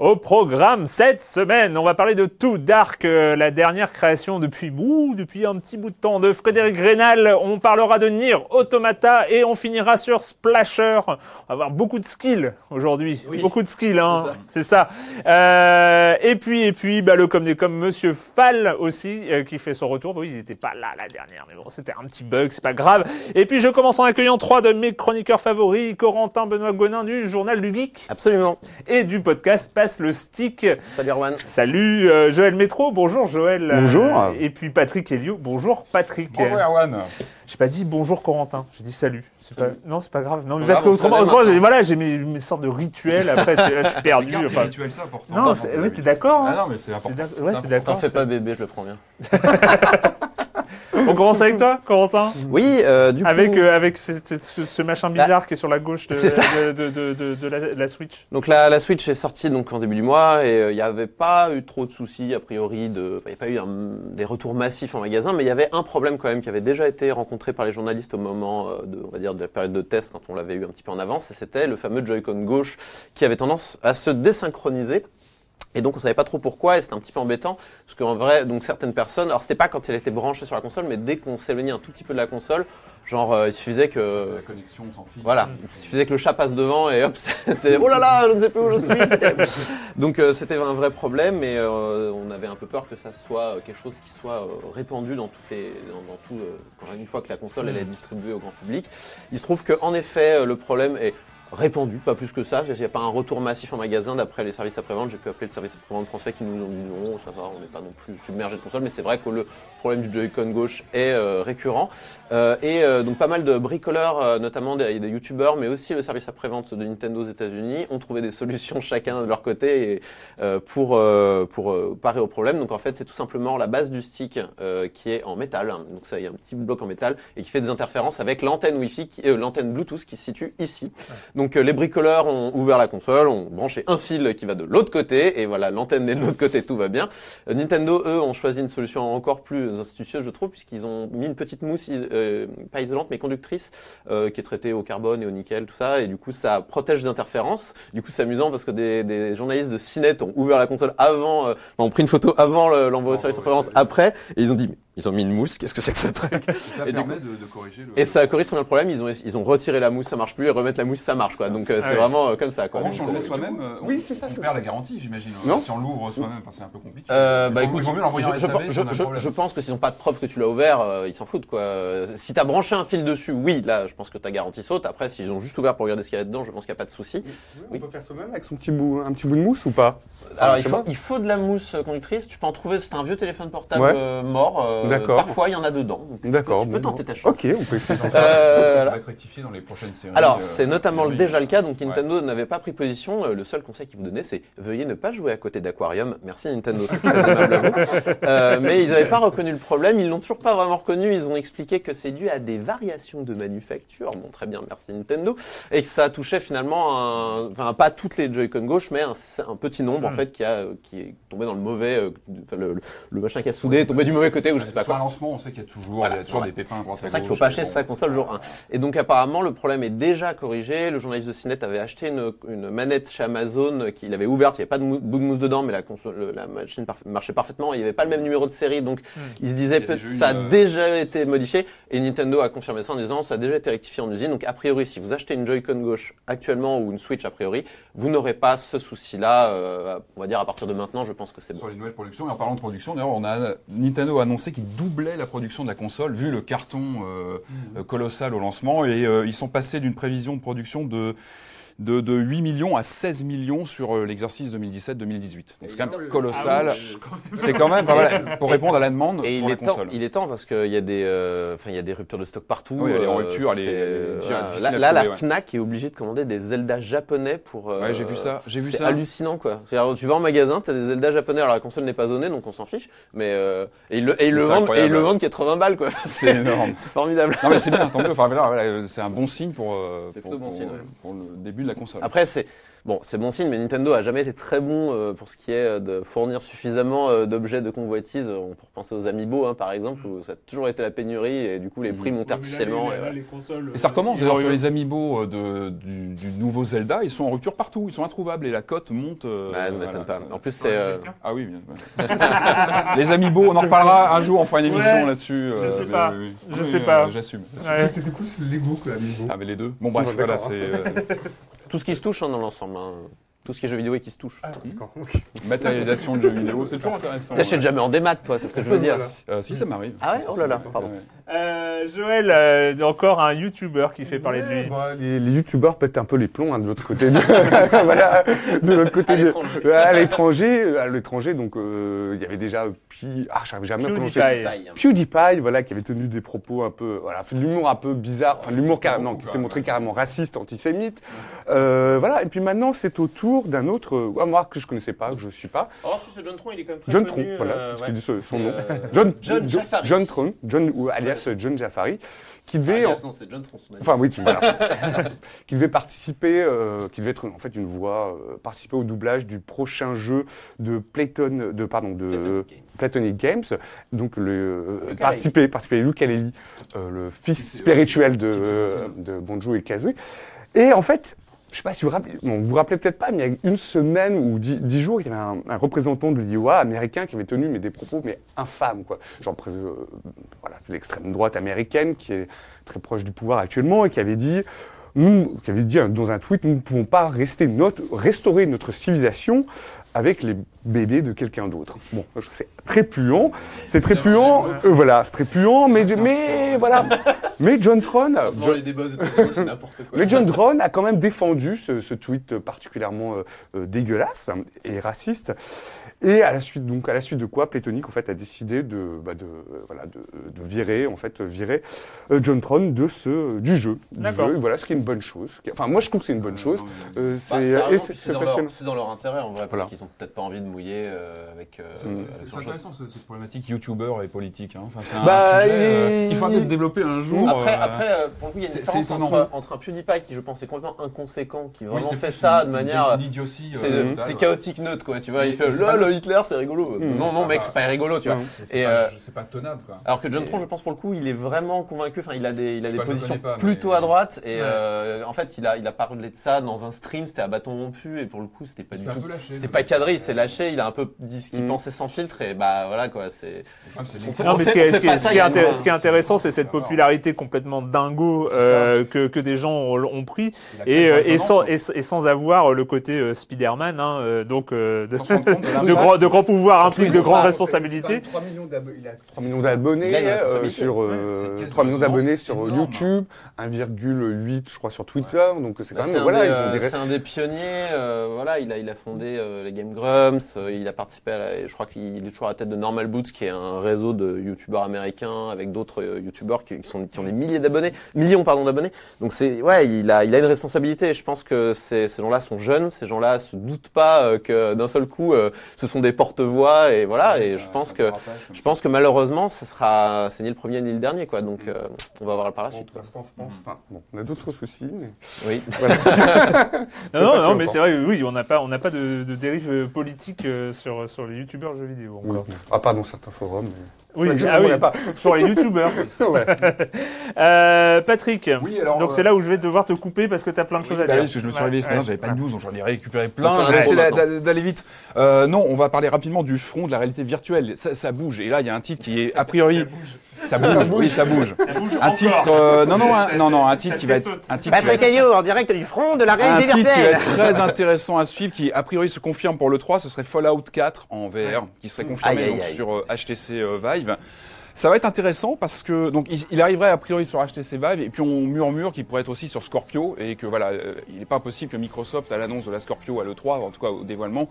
Au programme cette semaine, on va parler de Too Dark, euh, la dernière création depuis ouh, depuis un petit bout de temps de Frédéric Rénal. On parlera de Nier Automata et on finira sur Splasher. On va avoir beaucoup de skills aujourd'hui, beaucoup de skills, hein, c'est ça. Euh, et puis et puis bah, le comme des comme Monsieur Fall aussi euh, qui fait son retour. Oui, il n'était pas là la dernière, mais bon, c'était un petit bug, c'est pas grave. Et puis je commence en accueillant trois de mes chroniqueurs favoris, Corentin Benoît Gonin du journal du Geek Absolument. et du podcast Passe le Stick. Salut Erwan. Salut euh, Joël Métro, bonjour Joël. Bonjour. Euh, et puis Patrick Elio, bonjour Patrick. Bonjour Erwan. J'ai pas dit bonjour Corentin, j'ai dit salut. C'est pas... Non, c'est pas grave. Non, mais parce qu'autrement, voilà, j'ai mes, mes sortes de rituels. Après, là, je suis perdu. Regarde, enfin. rituels, c'est important. Non, c'est- ouais, t'es d'accord Ah hein non, mais c'est important. d'ac- Ouais, C'est t'es d'accord. T'en fais c'est- pas bébé, je le prends bien. On commence avec toi, Corentin Oui, euh, du coup. Avec, euh, avec ce, ce- ce- ce machin bizarre qui est sur la gauche de, de, de, la, la Switch. Donc la, la Switch est sortie donc en début du mois et euh, il n'y avait pas eu trop de soucis a priori il n'y a pas eu un- des retours massifs en magasin, mais il y avait un problème quand même qui avait déjà été rencontré par les journalistes au moment euh, de, on va dire, de la période de test quand on l'avait eu un petit peu en avance, et c'était le fameux Joy-Con gauche qui avait tendance à se désynchroniser. Et donc on savait pas trop pourquoi et c'était un petit peu embêtant parce qu'en vrai donc certaines personnes alors c'était pas quand elle était branchée sur la console mais dès qu'on s'éloignait un tout petit peu de la console genre euh, il suffisait que la connexion, on s'en fiche. voilà, il suffisait que le chat passe devant et hop, c'est oh là là, je ne sais plus où je suis. Donc euh, c'était un vrai problème et euh, on avait un peu peur que ça soit euh, quelque chose qui soit répandu dans toutes les, dans, dans tout, une fois que la console elle est distribuée au grand public. Il se trouve que en effet le problème est répandu, pas plus que ça. Il n'y a pas un retour massif en magasin d'après les services après-vente. J'ai pu appeler le service après-vente français qui nous ont dit non, ça va, on n'est pas non plus submergé de consoles, mais c'est vrai que le problème du Joy-Con gauche est euh, récurrent. Euh, et euh, donc pas mal de bricoleurs, euh, notamment des, des youtubeurs, mais aussi le service après-vente de Nintendo aux États-Unis, ont trouvé des solutions chacun de leur côté et, euh, pour euh, pour parer au problème. Donc en fait, c'est tout simplement la base du stick euh, qui est en métal. Donc ça, il y a un petit bloc en métal et qui fait des interférences avec l'antenne Wi-Fi, euh, l'antenne Bluetooth qui se situe ici. Donc euh, les bricoleurs ont ouvert la console, ont branché un fil qui va de l'autre côté et voilà, l'antenne est de l'autre côté, tout va bien. Euh, Nintendo, eux, ont choisi une solution encore plus astucieuse, je trouve, puisqu'ils ont mis une petite mousse, is- euh, pas isolante, mais conductrice, euh, qui est traitée au carbone et au nickel, tout ça, et du coup, ça protège des interférences. Du coup, c'est amusant parce que des, des journalistes de Cinet ont ouvert la console avant, euh, enfin, ont pris une photo avant le- l'envoi au service L'envoi au après-vente, service. après, et ils ont dit, mais ils ont mis une mousse, qu'est-ce que c'est que ce truc? Et ça Et permet de, de corriger le. Et ça corrige très bien le problème, ils ont, ils ont retiré la mousse, ça marche plus, et remettre la mousse, ça marche, quoi. Donc, euh, Ah c'est ouais. vraiment euh, comme ça, quoi. En revanche, on le fait soi-même, euh, on- Oui, c'est ça, On perd ça. la garantie, j'imagine. Si on l'ouvre soi-même, enfin, c'est un peu compliqué. Euh, bah écoute, il vaut mieux l'envoyer en je, SAV je- pense que s'ils n'ont pas de preuve que tu l'as ouvert, euh, ils s'en foutent quoi. Si t'as branché un fil dessus, oui, là, je pense que ta garantie saute. Après, s'ils ont juste ouvert pour regarder ce qu'il y a dedans, je pense qu'il n'y a pas de souci. On peut faire soi-même avec son petit bout, un petit bout de mousse ou pas? Alors, il faut, il faut de la mousse conductrice. Tu peux en trouver. C'est un vieux téléphone portable Ouais. euh, mort. euh, D'accord. parfois il y en a dedans. D'accord. Tu peux bon, tenter ta chance. Ok, on peut essayer. Ça, ça Euh, va être rectifié dans les prochaines séries. Alors, euh, c'est notamment oui. déjà le cas, donc Nintendo n'avait pas pris position. Euh, Le seul conseil qu'il vous donnait, c'est veuillez ne pas jouer à côté d'Aquarium. Merci Nintendo, c'est très aimable à vous. Euh, mais ils n'avaient pas reconnu le problème, ils l'ont toujours pas vraiment reconnu. Ils ont expliqué que c'est dû à des variations de manufacture. Bon, très bien, merci Nintendo. Et que ça touchait finalement, un- enfin pas toutes les Joy-Con gauche, mais un, un petit nombre en fait qui, a, qui est tombé dans le mauvais, euh, enfin, le, le- le machin qui a soudé est tombé du mauvais côté ou je sais pas Sur quoi. un lancement, on sait qu'il y a toujours, Voilà, il y a toujours voilà. des pépins C'est pour ça qu'il faut pas et acheter sa console jour 1. Et donc apparemment le problème est déjà corrigé. Le journaliste de Cinet avait acheté une, une manette chez Amazon qu'il avait ouverte. Il n'y avait pas de mou- bout de mousse dedans, mais la, console, la machine parf- marchait parfaitement. Il n'y avait pas le même numéro de série, donc il se disait Il y a peut déjà ça a euh, déjà été modifié. Et Nintendo a confirmé ça en disant ça a déjà été rectifié en usine. Donc a priori, si vous achetez une Joy-Con gauche actuellement ou une Switch a priori, vous n'aurez pas ce souci-là. euh, on va dire à partir de maintenant, je pense que c'est bon. sur les nouvelles productions. Et en parlant de production, d'ailleurs, on a Nintendo a annoncé qu'il doublait la production de la console vu le carton euh, euh, colossal au lancement et euh, ils sont passés d'une prévision de production de de, de 8 millions à 16 millions sur euh, l'exercice 2017-2018. Donc c'est quand même colossal. C'est quand même, voilà, pour répondre à la demande Et pour il est, temps, console. il est temps parce qu'il y a des, euh, enfin il y a des ruptures de stock partout. Oui, il y a les ruptures, les- c'est- les- voilà. difficiles Là, à là, la trouver, ouais. Fnac est obligée de commander des Zelda japonais pour. euh, Ouais, j'ai vu ça, j'ai vu c'est ça. hallucinant quoi. C'est-à-dire, tu vas en magasin, tu as des Zelda japonais, alors la console n'est pas zonée donc on s'en fiche, mais euh, et ils le, et ils le C'est vendent et ils incroyable. le vendent 80 balles quoi. C'est énorme. c'est formidable. Non mais c'est bien, tant mieux. Enfin, voilà, voilà, c'est un bon signe pour, euh, C'est pour, plutôt bon pour- signe, ouais. pour le début de la console. Après, c'est bon, c'est bon signe, mais Nintendo a jamais été très bon euh, pour ce qui est euh, de fournir suffisamment euh, d'objets de convoitise. On peut penser aux Amiibo, hein, par exemple, où ça a toujours été la pénurie et du coup les prix montent artificiellement. et voilà. consoles. Et ça recommence d'ailleurs sur les amiibo euh, de, du, du nouveau Zelda, ils sont en rupture partout, ils sont introuvables et la cote monte. euh, Ouais, ça voilà, m'étonne pas. ça- En plus, c'est euh, Ah oui, bien. ouais. les amiibo, on en reparlera un jour, on fera une émission Ouais, là-dessus. je sais pas, oui, oui. je Oui, sais euh, pas. J'assume. C'était plus Lego que Amiibo. Ah mais les deux. Bon bref, voilà, d'accord. c'est tout ce qui se touche hein, dans l'ensemble. hein. Tout ce qui est jeux vidéo et qui se touche. Ah, d'accord. ok. matérialisation de jeux vidéo, c'est toujours intéressant. T'achètes ouais. jamais en démat, toi, c'est ce que je veux dire. Voilà. Euh, si ça m'arrive. Ah ouais? Oh là là, pardon. Euh, Joël, euh, encore un YouTuber qui fait parler de Ouais, lui. bah, les, les youtubeurs pètent un peu les plombs hein, de l'autre côté. De, voilà, de l'autre côté. À de- l'étranger. à l'étranger. À l'étranger, donc euh, il y avait déjà Pi, ah, j'arrive jamais à. PewDiePie. PewDiePie, voilà, qui avait tenu des propos un peu, voilà, fait de l'humour un peu bizarre, enfin de l'humour carrément, qui s'est montré carrément raciste, antisémite. Euh, voilà, et puis maintenant c'est au tour d'un autre, euh, moi que je connaissais pas, que je suis pas, Oh, c'est John Tron, il est quand même très John connu, Tron, voilà, euh, ouais. dit son, nom. euh, John, John Jafari. John Tron, John, ou alias John Jafari, qui devait, Alias, non, c'est John Tron. son. Enfin oui, tu- voilà. qui devait participer, euh, qui devait être en fait une voix, euh, participer au doublage du prochain jeu de Playton, de pardon, de Platonic Games. Donc le participer, participer à Yooka-Laylee, euh, le fils spirituel de de Bonjo et Kazooie. Et en fait, je sais pas si vous rappelez, bon, vous vous rappelez peut-être pas, mais il y a une semaine ou dix, jours, il y avait un, représentant de l'IOA américain qui avait tenu des propos mais infâmes quoi. Genre euh, voilà, c'est l'extrême droite américaine qui est très proche du pouvoir actuellement et qui avait dit nous, qui avait dit hein, dans un tweet, nous ne pouvons pas rester notre, restaurer notre civilisation avec les bébés de quelqu'un d'autre. Bon, c'est très puant, c'est très puant, euh, voilà, c'est très puant, mais, mais voilà. Mais John Tron, John- les débats c'est n'importe quoi. mais John Drone a quand même défendu ce, ce tweet particulièrement euh, euh, dégueulasse et raciste. Et à la suite, donc à la suite de quoi, Playtonic en fait a décidé de, bah, de, euh, voilà, de, de virer en fait virer euh, John Tron de ce du jeu. Du jeu. Voilà, ce qui est une bonne chose. Enfin, moi je trouve que c'est une bonne chose. C'est dans, leur- dans intérêt en vrai, Voilà. parce ont peut-être pas envie de mouiller euh, avec. euh, C'est- intéressant ce- cette problématique youtubeur et politique. Hein. Enfin, c'est un Bah, sujet euh, il- qu'il faudra peut-être développer un jour. Après, euh, après pour le coup, il y a une différence entre, entre un PewDiePie qui, je pense, est complètement inconséquent, qui vraiment fait ça de manière. C'est euh, chaotique neutre, quoi, tu vois. Mais il fait le Hitler, c'est rigolo. Mm. non, non, mec, c'est pas rigolo, tu vois. Mm. C'est- pas- c'est pas tenable, quoi. Alors que John Tron, je pense pour le coup, il est vraiment convaincu. Enfin, il a des, positions plutôt à droite. Et en fait, il a, il a parlé de ça dans un stream. C'était à bâton rompu. Et pour le coup, c'était pas du tout. C'était pas cadré. Il s'est lâché. Il a un peu dit ce qu'il Mm. pensait sans filtre. Et bah voilà quoi. C'est. Mais ce qui est, intéressant, c'est cette popularité complètement dingo euh, que, que des gens ont, ont pris et, euh, et, sans, résonance. et, et sans avoir le côté euh, Spider-Man, hein, euh, donc euh, de, compte de de, grands, de il de a grandes responsabilités. 3 millions d'abonnés, il a 3 millions d'abonnés Il a une responsabilité. sur Ouais, euh, c'est une caisse 3 millions d'abonnés sur. YouTube, 1,8 je crois sur Twitter, donc c'est Bah, quand c'est même un, voilà, des, ils ont des c'est un des pionniers. voilà, il a, il a fondé les Game Grumps, euh, il a participé à la- je crois qu'il est toujours à la tête de Normal Boots, qui est un réseau de youtubeurs américains avec d'autres euh, youtubeurs qui, qui sont, qui ont des milliers d'abonnés, millions pardon d'abonnés. Donc c'est, ouais, il a, il a une responsabilité. Je pense que ces, ces gens-là sont jeunes, ces gens-là se doutent pas euh, que d'un seul coup, euh, ce sont des porte-voix et voilà. Et je pense que, je pense que malheureusement, ce sera, c'est ni le premier ni le dernier, quoi. Donc, euh, on va voir par la Bon, suite. pour l'instant, France, enfin, bon, on a d'autres soucis, mais... Oui. Non, non, non, mais c'est vrai, oui, on n'a pas, on n'a pas de, de dérive euh, politique euh, sur, sur les youtubeurs jeux vidéo. encore. Ah, pas dans certains forums, mais... Oui, je ah oui, pas. sur les youtubeurs. Ouais. Euh, Patrick, Oui, alors, donc euh, c'est là où je vais devoir te couper parce que tu as plein de Oui, choses bah à dire. oui, parce que je me suis réveillé ce matin, Ouais, j'avais pas de news, donc j'en ai récupéré plein. d'a- maintenant. d'a- d'aller vite. Euh, non, on va parler rapidement du front de la réalité virtuelle. Ça, ça bouge. Et là, il y a un titre qui est a priori. Ça bouge. Oui, ça bouge. bouge Un titre. euh, non, non, un, Ça- non, non, un ça titre qui va être. Un titre être- Caillot en direct du front de la un titre qui va être très intéressant à suivre, qui a priori se confirme pour le 3, ce serait Fallout 4 en VR, qui serait confirmé Aïe, aïe, donc, aïe. sur euh, HTC euh, Vive. Ça va être intéressant parce que donc il, il arriverait a priori sur HTC Vive et puis on murmure qu'il pourrait être aussi sur Scorpio et que voilà, euh, il n'est pas possible que Microsoft à l'annonce de la Scorpio à l'E3, en tout cas au dévoilement,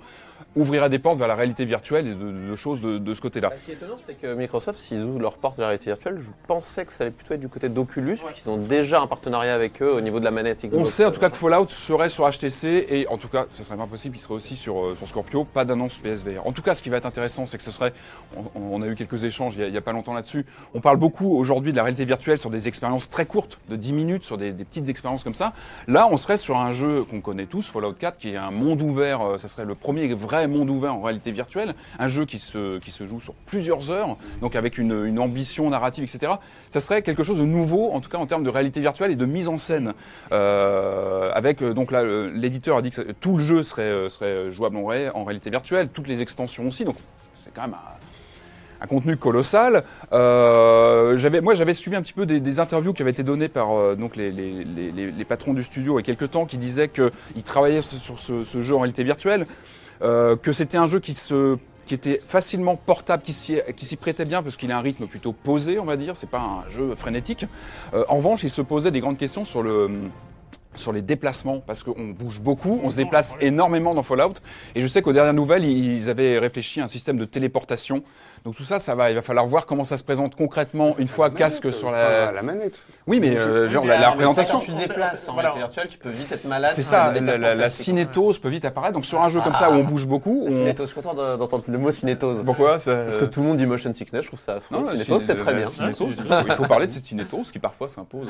ouvrira des portes vers la réalité virtuelle et de, de choses de, de ce côté-là. Ce qui est étonnant, c'est que Microsoft, s'ils ouvrent leur porte de la réalité virtuelle, je pensais que ça allait plutôt être du côté d'Oculus, puisqu'ils ont déjà un partenariat avec eux au niveau de la manette Xbox. On sait en tout cas que Fallout serait sur HTC et en tout cas, ce serait pas possible qu'il serait aussi sur, euh, sur Scorpio, pas d'annonce PSVR. En tout cas, ce qui va être intéressant, c'est que ce serait, on, on a eu quelques échanges il y a, il y a pas longtemps là-dessus, on parle beaucoup aujourd'hui de la réalité virtuelle sur des expériences très courtes, de 10 minutes, sur des, petites expériences comme ça. Là, on serait sur un jeu qu'on connaît tous, Fallout 4, qui est un monde ouvert, euh, ça serait le premier vrai monde ouvert en réalité virtuelle, un jeu qui se, qui se joue sur plusieurs heures, donc avec une, ambition narrative, etc. Ça serait quelque chose de nouveau, en tout cas en termes de réalité virtuelle et de mise en scène. Euh, avec euh, donc l'éditeur a dit que tout le jeu serait, serait jouable en, en réalité virtuelle, toutes les extensions aussi, donc c'est quand même un, un contenu colossal. Euh, j'avais, moi, j'avais suivi un petit peu des, des interviews qui avaient été données par euh, donc les, les, les, les- patrons du studio il y a quelques temps, qui disaient qu'ils travaillaient sur ce, ce jeu en réalité virtuelle, euh, que c'était un jeu qui se qui était facilement portable, qui s'y, qui s'y prêtait bien parce qu'il a un rythme plutôt posé, on va dire. C'est pas un jeu frénétique. Euh, en revanche, il se posait des grandes questions sur le sur les déplacements parce qu'on bouge beaucoup, on se déplace énormément dans Fallout et je sais qu'aux dernières nouvelles ils avaient réfléchi à un système de téléportation. Donc tout ça, ça va, il va falloir voir comment ça se présente concrètement une fois casque sur la. Ah, la manette. Oui, mais euh, genre mais la, la représentation. Quand tu On te déplaces en réalité voilà. virtuelle, tu peux vite être malade. C'est ça, la, la- la cinétose peut vite apparaître. Donc sur un jeu comme ça où on bouge beaucoup, on... Cinétose, je suis content de- d'entendre le mot cinétose. pourquoi ça... Parce que tout le monde dit motion sickness, je trouve ça affreux. Non, cinétose, c'est très la bien. cinétose, il faut parler de cette cinétose qui parfois s'impose.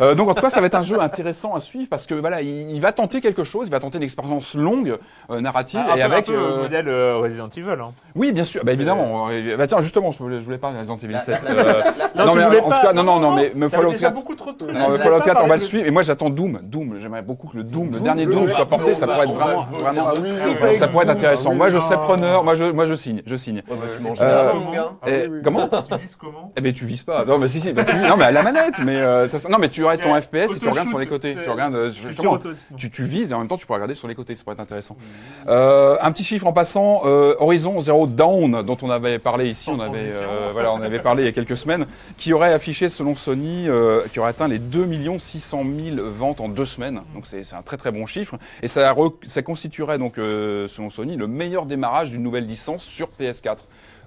Euh, donc en tout cas, ça va être un jeu intéressant à suivre parce que voilà, il, il va tenter quelque chose, il va tenter une expérience longue, euh, narrative Ah, et avec. un peu euh, modèle euh, Resident Evil. Hein. Oui, bien sûr, bah, évidemment. Bah, tiens, justement, je voulais, je voulais parler de Resident Evil 7. la- euh, Non, Non, mais en pas- tout cas, non, non, non, mais- t'avais Fallout déjà 4 beaucoup trop trucs. Non, mais Fallout voulais 4, pas on va le suivre. Et moi, j'attends Doom. Doom, j'aimerais beaucoup que le Doom, le dernier Doom, soit porté. Ça pourrait être vraiment, vraiment, oui, ça pourrait être intéressant. moi, je serais preneur. Moi, je, moi, je signe, je signe. Ouais, bah, tu manges Euh, gars. Et comment Tu vises comment Eh ben, tu vises pas. Non, mais si, si. non, mais à la manette. Mais euh, non, mais tu aurais ton FPS et tu regardes sur les côtés. Tu regardes justement. Tu, vises et en même temps tu pourras regarder sur les côtés, ça pourrait être intéressant. Euh, un petit chiffre en passant, Horizon Zero Dawn, dont on avait parlé ici, on avait, euh, voilà, on avait parlé il y a quelques semaines, qui aurait affiché selon Sony, euh, qui aurait atteint les 2 600 000 ventes en deux semaines. Donc c'est un très très bon chiffre et ça, ça constituerait donc euh, selon Sony le meilleur démarrage d'une nouvelle licence sur PS4.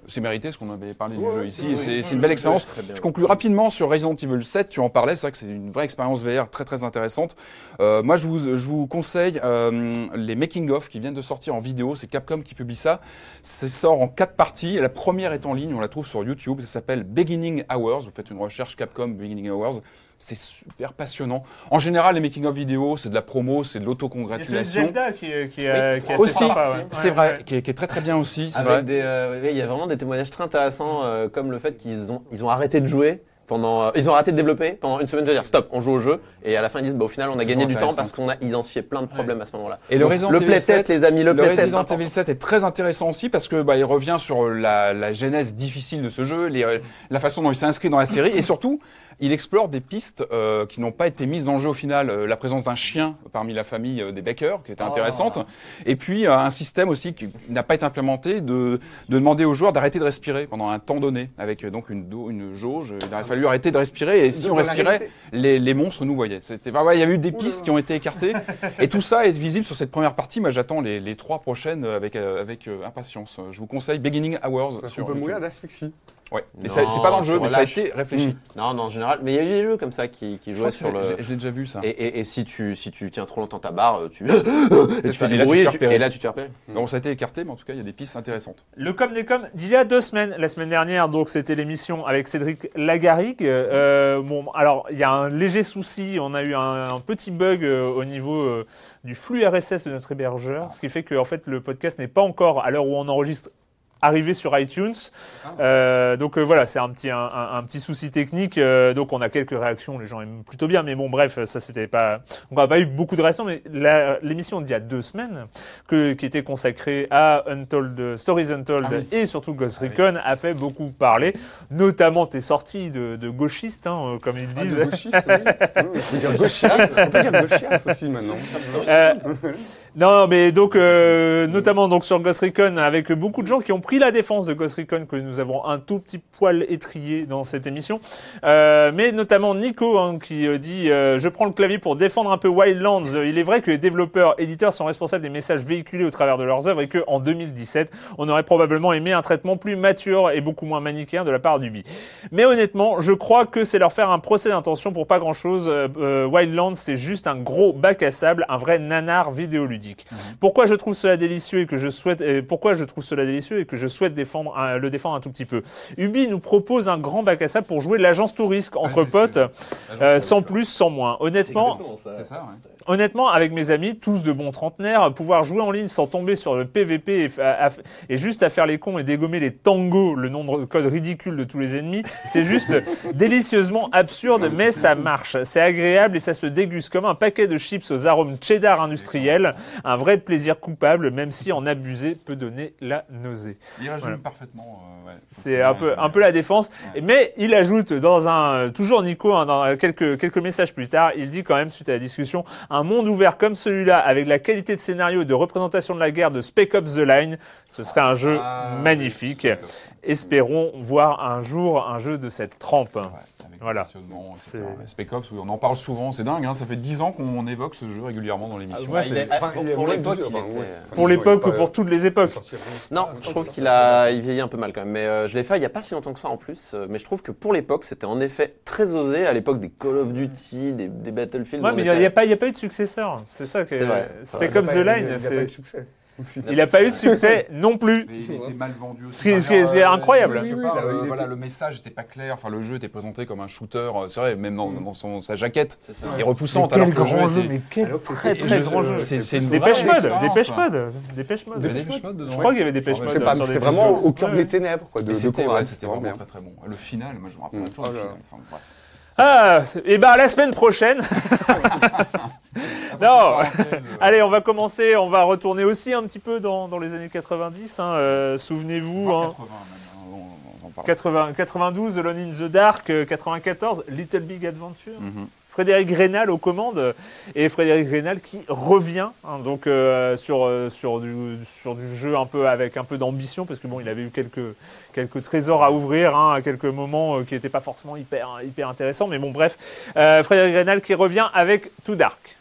C'est mérité, ce qu'on avait parlé du jeu ici, c'est c'est une belle expérience. Je conclue rapidement sur Resident Evil 7, tu en parlais, c'est vrai que c'est une vraie expérience VR très très intéressante. Euh, moi, je vous, je vous conseille euh, les making-of qui viennent de sortir en vidéo, c'est Capcom qui publie ça. Ça sort en quatre parties, la première est en ligne, on la trouve sur YouTube, ça s'appelle Beginning Hours, vous faites une recherche Capcom Beginning Hours. C'est super passionnant. En général, les making-of vidéo, c'est de la promo, c'est de Il y a celui de l'autocongratulation. Zelda qui qui est, qui est assez Aussi, sympa. ouais. c'est vrai, ouais. qui est, qui est très très bien aussi. vrai. Des, euh, il y a vraiment des témoignages très intéressants, euh, comme le fait qu'ils ont, ils ont arrêté de jouer pendant, euh, ils ont arrêté de développer pendant une semaine. Je veux dire, stop, on joue au jeu, et à la fin ils disent, bah, au final, on a gagné du temps parce qu'on a identifié plein de problèmes à ce moment-là. Et le Donc, playtest, 7, les amis, le, Le playtest. Resident Evil 7 est très intéressant aussi parce que bah, il revient sur la, la genèse difficile de ce jeu, les, euh, la façon dont il s'est inscrit dans la série et surtout il explore des pistes euh, qui n'ont pas été mises le jeu au final. Euh, la présence d'un chien parmi la famille euh, des Baker, qui était intéressante. Et puis euh, un système aussi qui n'a pas été implémenté de, de demander aux joueurs d'arrêter de respirer pendant un temps donné, avec euh, donc une, do- une jauge. Il aurait fallu arrêter de respirer et si De on respirait, les, les monstres nous voyaient. C'était, bah ouais, il y a eu des pistes qui ont été écartées et tout ça est visible sur cette première partie. Moi, j'attends les, les trois prochaines avec avec impatience. Je vous conseille Beginning Hours Ça sur peut mourir d'asphyxie. Ouais, mais c'est pas dans le jeu, mais ça a été réfléchi. Non, non, en général. Mais il y a eu des jeux comme ça qui, qui jouaient sur le. Je l'ai déjà vu ça. Et, et, et si, tu, si tu tiens trop longtemps ta barre, tu, et tu Et là, tu bruit te et, fais tu- repérer. et là tu te fais repérer. Bon, ça a été écarté, mais en tout cas, il y a des pistes intéressantes. Le com des com d'il y a deux semaines, la semaine dernière, donc c'était l'émission avec Cédric Lagarigue. Euh, bon, alors il y a un léger souci, on a eu un, un petit bug euh, au niveau euh, du flux RSS de notre hébergeur, ce qui fait que en fait le podcast n'est pas encore à l'heure où on enregistre arrivé sur iTunes. Euh, donc euh, voilà, c'est un petit un, un- un petit souci technique. euh, donc on a quelques réactions, les gens aiment plutôt bien, mais bon bref, ça c'était pas. On n'a pas eu beaucoup de réactions, mais l'émission d'il y a deux semaines, que, qui était consacrée à Untold Stories Untold Ah oui. et surtout Ghost Ah oui. Recon a fait beaucoup parler, notamment tes sorties de, de gauchistes, hein, comme ils Ah, disent. de gauchiste, oui. Oui, On peut dire gauchiaste. On peut dire gauchiaste aussi maintenant. Euh, non, mais donc euh, notamment donc sur Ghost Recon avec beaucoup de gens qui ont pris la défense de Ghost Recon que nous avons un tout petit poil étrié dans cette émission, Euh, mais notamment Nico hein, qui euh, dit euh, je prends le clavier pour défendre un peu Wildlands. Euh, Il est vrai que les développeurs, éditeurs sont responsables des messages véhiculés au travers de leurs œuvres et que en 2017 on aurait probablement aimé un traitement plus mature et beaucoup moins manichéen de la part d'Ubi. Mais honnêtement, je crois que c'est leur faire un procès d'intention pour pas grand chose. Wildlands, c'est juste un gros bac à sable, un vrai nanar vidéoludique. Pourquoi je trouve cela délicieux et que je souhaite, euh, pourquoi je trouve cela délicieux et que je souhaite défendre, un- le défendre un tout petit peu? Ubi nous propose un grand bac à sable pour jouer l'agence touriste entre c'est- potes, euh, sans plus, sans moins. Honnêtement, C'est ça, ouais. Honnêtement, avec mes amis, tous de bons trentenaires, pouvoir jouer en ligne sans tomber sur le PVP et, fa- à- et juste à faire les cons et dégommer les tangos, le nom de code ridicule de tous les ennemis, c'est juste délicieusement absurde, mais ça marche. C'est agréable et ça se déguste comme un paquet de chips aux arômes cheddar industriels. Un vrai plaisir coupable, même si en abuser peut donner la nausée. Il résume Voilà. parfaitement. euh, ouais. C'est un peu, un peu la défense. Ouais. Mais il ajoute dans un, toujours Nico, hein, dans quelques, quelques messages plus tard, il dit quand même, suite à la discussion, un monde ouvert comme celui-là, avec la qualité de scénario et de représentation de la guerre de Spec Ops The Line, ce serait un jeu Ah, magnifique. Espérons voir un jour un jeu de cette trempe. vrai, avec Voilà. Spec Ops, oui, on en parle souvent, c'est dingue, hein, ça fait 10 ans qu'on évoque ce jeu régulièrement dans l'émission. ouais, ah, Enfin, pour l'époque, était- ouais. Pour l'époque pas- ou pour toutes les époques. Non, je trouve qu'il a, il vieillit un peu mal quand même. Mais euh, je l'ai fait il n'y a pas si longtemps que ça en plus. euh, mais je trouve que pour l'époque, c'était en effet très osé. À l'époque des Call of Duty, des, des Battlefield. Ouais, mais il n'y a, était- pas, eu de successeur. C'est ça que. Spec Ops The Line, Il a pas c'est- il n'a pas eu de succès non plus. Mais il était mal vendu aussi. Est- est- c'est euh, incroyable. Oui, oui, euh, voilà, était- le message n'était pas clair. Enfin, le jeu était présenté comme un shooter. euh, C'est vrai, même dans, dans son, sa jaquette, C'est ça. est repoussante. Mais alors quel que le grand jeu mais quel Alors que très très grand jeu. c'est- une Dépêche Mode, Dépêche. Mode, Dépêche Mode. Dépêche Mode. Je crois qu'il y avait Dépêche Ah Mode Je sais pas, mais sur c'était vraiment au cœur Ouais. des ténèbres, C'était vraiment très très bon. Le final, moi je me rappelle Mm. toujours Ah, et ben la semaine prochaine. non. Allez, on va commencer, on va retourner aussi un petit peu dans, dans les années 90. hein, euh, Souvenez-vous, Voire hein, 80 même, hein, on- on en parle. 80 92, Alone in the Dark, euh, 94, Little Big Adventure. Mhm. Frédéric Rénal aux commandes et Frédéric Rénal qui revient hein, donc euh, sur euh, sur du jeu un peu avec un peu d'ambition parce que bon il avait eu quelques trésors à ouvrir hein, à quelques moments euh, qui n'étaient pas forcément hyper intéressants mais bon bref Euh, Frédéric Rénal qui revient avec Too Dark.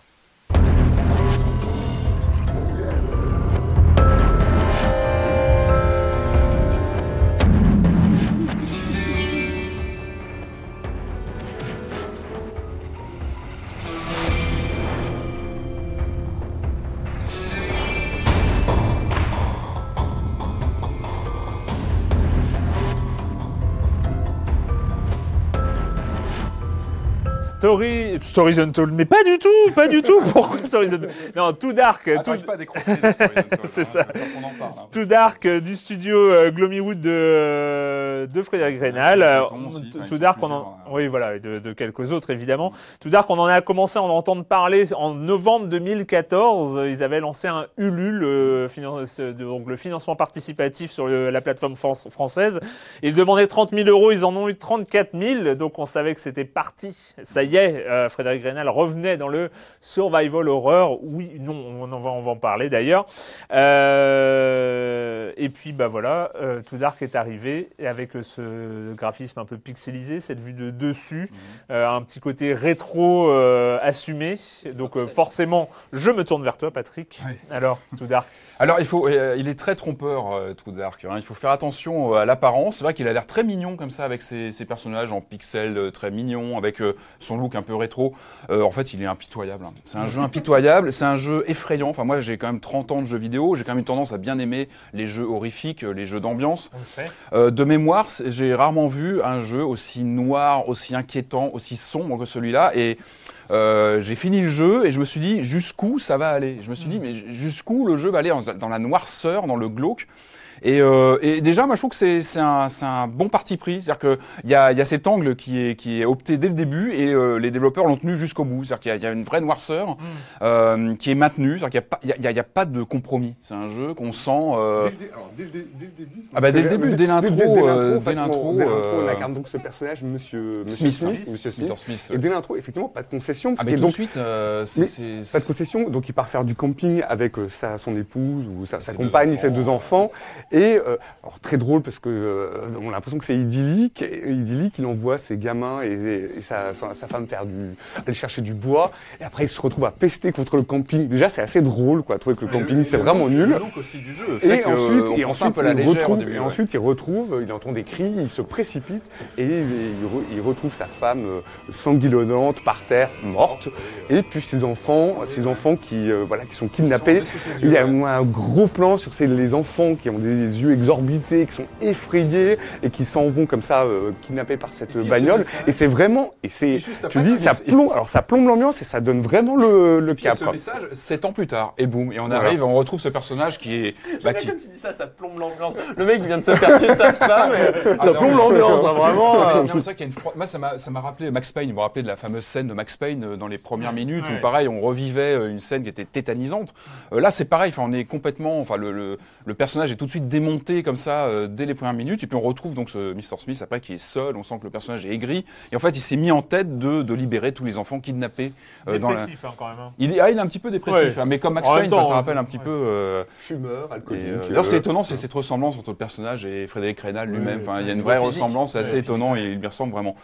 Story, Stories Untold, mais pas du tout, pas du tout. Pourquoi Stories Untold Non, Too Dark, Ah, Too, t'arrives pas à décrocher stories d'Untold, C'est hein, ça. qu'on en parle, hein. Too Dark euh, du studio euh, Gloomywood de, euh, de Frédéric Rénal. Ah, Euh, Breton on- en, hein. oui voilà, et de, de quelques autres évidemment. Dark, on en a commencé à en entendre parler en novembre 2014. Ils avaient lancé un Ulule, euh, finance- donc le financement participatif sur le- la plateforme fran- française. Ils demandaient 30 000 euros, ils en ont eu 34 000, donc on savait que c'était parti. Ça y est, euh, Frédéric Rénal revenait dans le survival horror. Oui, non, on en va, on va en parler d'ailleurs. Euh, et puis bah voilà, Too Dark est arrivé et avec ce graphisme un peu pixelisé, cette vue de dessus, euh, un petit côté rétro euh, assumé. Donc euh, forcément, je me tourne vers toi, Patrick. Oui. Alors, Too Dark. Alors, il, faut, euh, il est très trompeur, euh, True Dark. hein. Il faut faire attention euh, à l'apparence. C'est vrai qu'il a l'air très mignon comme ça, avec ses, ses personnages en pixels euh, très mignons, avec son look un peu rétro. En fait, il est impitoyable. hein. C'est un jeu impitoyable, c'est un jeu effrayant. Enfin, moi, j'ai quand même 30 ans de jeux vidéo. J'ai quand même une tendance à bien aimer les jeux horrifiques, les jeux d'ambiance. De mémoire, j'ai rarement vu un jeu aussi noir, aussi inquiétant, aussi sombre que celui-là. Et euh, j'ai fini le jeu et je me suis dit jusqu'où ça va aller? Je me suis dit mais jusqu'où le jeu va aller dans, dans la noirceur, dans le glauque? Et, euh, et déjà, moi, je trouve que c'est c'est un, c'est un bon parti pris. C'est-à-dire qu'il y a, il y a cet angle qui est, qui est opté dès le début et euh, les développeurs l'ont tenu jusqu'au bout. C'est-à-dire qu'il y a- il y, a une vraie noirceur euh, qui est maintenue. C'est-à-dire qu'il n'y a, pas- il y a- a- pas de compromis. C'est un jeu qu'on sent... euh, Dès alors, dès le dé- dès le début. Ah bah, dès le début, dès l'intro, euh, fait, dès l'intro, on- dès l'intro, euh, on incarne donc ce personnage, Monsieur, Monsieur Smith, Smith, hein. Monsieur Smith. Smith, Et dès l'intro, effectivement, pas de concession. Ah mais tout donc, de suite, euh, c'est-. Pas de concession, donc il part faire du camping avec euh, sa, son épouse ou sa, compagne, deux ses deux enfants. Et euh, alors, très drôle parce que euh, on a l'impression que c'est idyllique. Et, idyllique, il envoie ses gamins et, et sa, sa, sa femme faire du, aller chercher du bois. Et après, il se retrouve à pester contre le camping. Déjà, c'est assez drôle, quoi. Trouver que le camping, c'est vraiment nul. Le look aussi du jeu fait Et que, ensuite, on et un ensuite, peu la au début. et ouais. ensuite, il retrouve, il entend des cris, il se précipite et il, il re- il retrouve sa femme euh, sanguillonnante par terre, morte, et puis ses enfants, ses enfants qui, euh, voilà, qui sont kidnappés. Il y a ouais. un gros plan sur ces, les enfants qui ont des yeux exorbités, qui sont effrayés et qui s'en vont comme ça, euh, kidnappés par cette qui bagnole. Et c'est vraiment, et c'est, Et juste tu dis, ça plombe, alors ça plombe l'ambiance et ça donne vraiment le, le cap. ce message, sept ans plus tard, et boum, et on Voilà. arrive, on retrouve ce personnage qui est, bah, qui, Comme tu dis ça, ça plombe l'ambiance. Le mec il vient de se faire tuer sa femme, et Ah ça non, plombe l'ambiance, hein, vraiment. Mais bien, c'est vrai qu'il y a une fro- Moi, ça m'a, rappelé Max Payne. Vous vous rappelez de la fameuse scène de Max Payne euh, dans les premières minutes ouais. où, pareil, on revivait euh, une scène qui était tétanisante. Euh, là, c'est pareil. Enfin, on est complètement. Enfin, le, le, le personnage est tout de suite démonté comme ça euh, dès les premières minutes. Et puis on retrouve donc ce Mr. Smith après qui est seul. On sent que le personnage est aigri. Et en fait, il s'est mis en tête de, de libérer tous les enfants kidnappés euh, dans la. Dépressif hein, quand même. hein. Il est, ah, il est un petit peu dépressif, Ouais. hein, mais comme Max Payne, ça rappelle un petit ouais. peu. euh, Fumeur, alcoolique. euh, euh, D'ailleurs, c'est étonnant, c'est cette ressemblance entre le personnage et Frédéric Rénal lui-même. Enfin, il y a une vraie physique. ressemblance, c'est assez étonnant et il lui ressemble vraiment.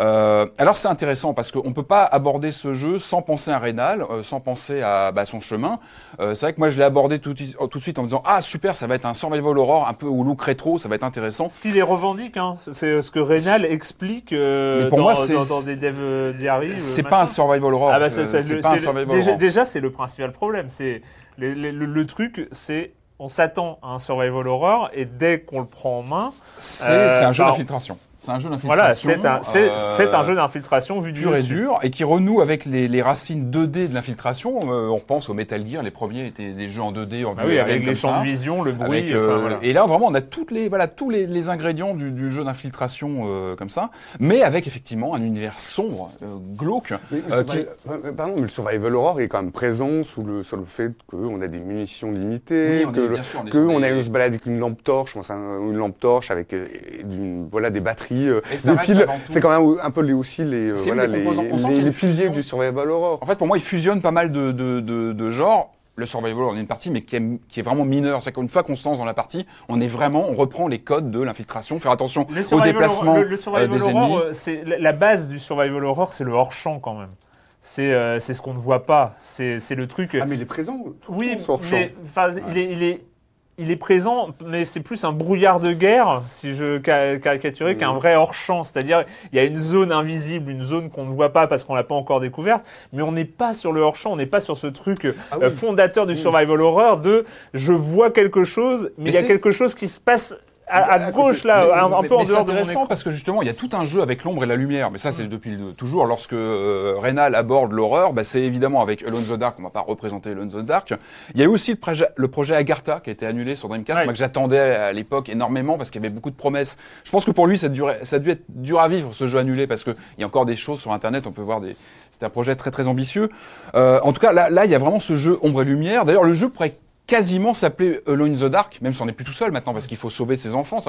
Euh, alors, c'est intéressant parce qu'on peut pas aborder ce jeu sans penser à Rénal, euh, sans penser à bah, son chemin. Euh, c'est vrai que moi, je l'ai abordé tout, tout de suite en me disant ah super, ça va être un survival horror un peu au look rétro, ça va être intéressant. Ce qu'il les revendique, hein. c'est ce que Rénal explique euh, Mais pour dans, moi, dans, dans des dev euh, diaries. euh, C'est pas un survival horror. Ah bah c'est survival déjà, c'est le principal problème. C'est le, le- le- le truc, c'est on s'attend à un survival horror et dès qu'on le prend en main, C'est Euh, un jeu d'infiltration. C'est un jeu d'infiltration. voilà, c'est un, c'est, euh, c'est un jeu d'infiltration vu du pur et dur et qui renoue avec les, les racines 2D de l'infiltration. Euh, on repense au Metal Gear, les premiers étaient des jeux en 2D en Ah oui, avec les champs de vision, le bruit. Avec, enfin, euh, voilà. Et là, vraiment, on a toutes les, voilà, tous les, les ingrédients du, du jeu d'infiltration euh, comme ça, mais avec effectivement un univers sombre, euh, glauque. Mais le Euh, survival- ouais, Pardon, mais le survival horror est quand même présent sous le, sur le fait qu'on a des munitions limitées, Oui, on est- que sûr, on que a, se balade avec une lampe torche, une lampe torche avec euh, voilà des batteries, euh, des piles. C'est quand même un peu les, aussi les, euh, voilà, les. On les, les piliers du survival horror. En fait, pour moi, il fusionne pas mal de, de, de, de genres. Le survival horror en est une partie, mais qui est, qui est vraiment mineure. C'est qu'une fois qu'on se lance dans la partie, on est vraiment, on reprend les codes de l'infiltration, faire attention au déplacement le, le euh, survival des horror, ennemis. c'est la, base du survival horror, c'est le hors champ quand même. C'est euh, c'est ce qu'on ne voit pas. C'est le truc. Ah mais il est présent. Oui, mais il, est, il, est, il est présent, mais c'est plus un brouillard de guerre, si je ca- caricaturais, qu'un vrai hors-champ. C'est-à-dire, il y a une zone invisible, une zone qu'on ne voit pas parce qu'on l'a pas encore découverte, mais on n'est pas sur le hors-champ, on n'est pas sur ce truc Ah euh, oui. fondateur du survival horror de je vois quelque chose, mais Mais il y a quelque chose qui se passe à, à gauche là, Mais- un, peu en mais c'est dehors de intéressant parce que justement, il y a tout un jeu avec l'ombre et la lumière. Mais ça, c'est depuis le- toujours. Lorsque euh, Reynal aborde l'horreur, bah, c'est évidemment avec Alone the Dark. On va pas représenter Alone the Dark. Il y a eu aussi le projet, le projet Agartha qui a été annulé sur Dreamcast, Ouais. moi, que j'attendais à l'époque énormément parce qu'il y avait beaucoup de promesses. Je pense que pour lui, ça a, duré- ça a dû être dur à vivre ce jeu annulé parce que il y a encore des choses sur Internet. On peut voir des. C'était un projet très très ambitieux. Euh, en tout cas, là, là, il y a vraiment ce jeu ombre et lumière. D'ailleurs, le jeu pourrait quasiment s'appeler Alone in the Dark, même si on n'est plus tout seul maintenant parce qu'il faut sauver ses enfants.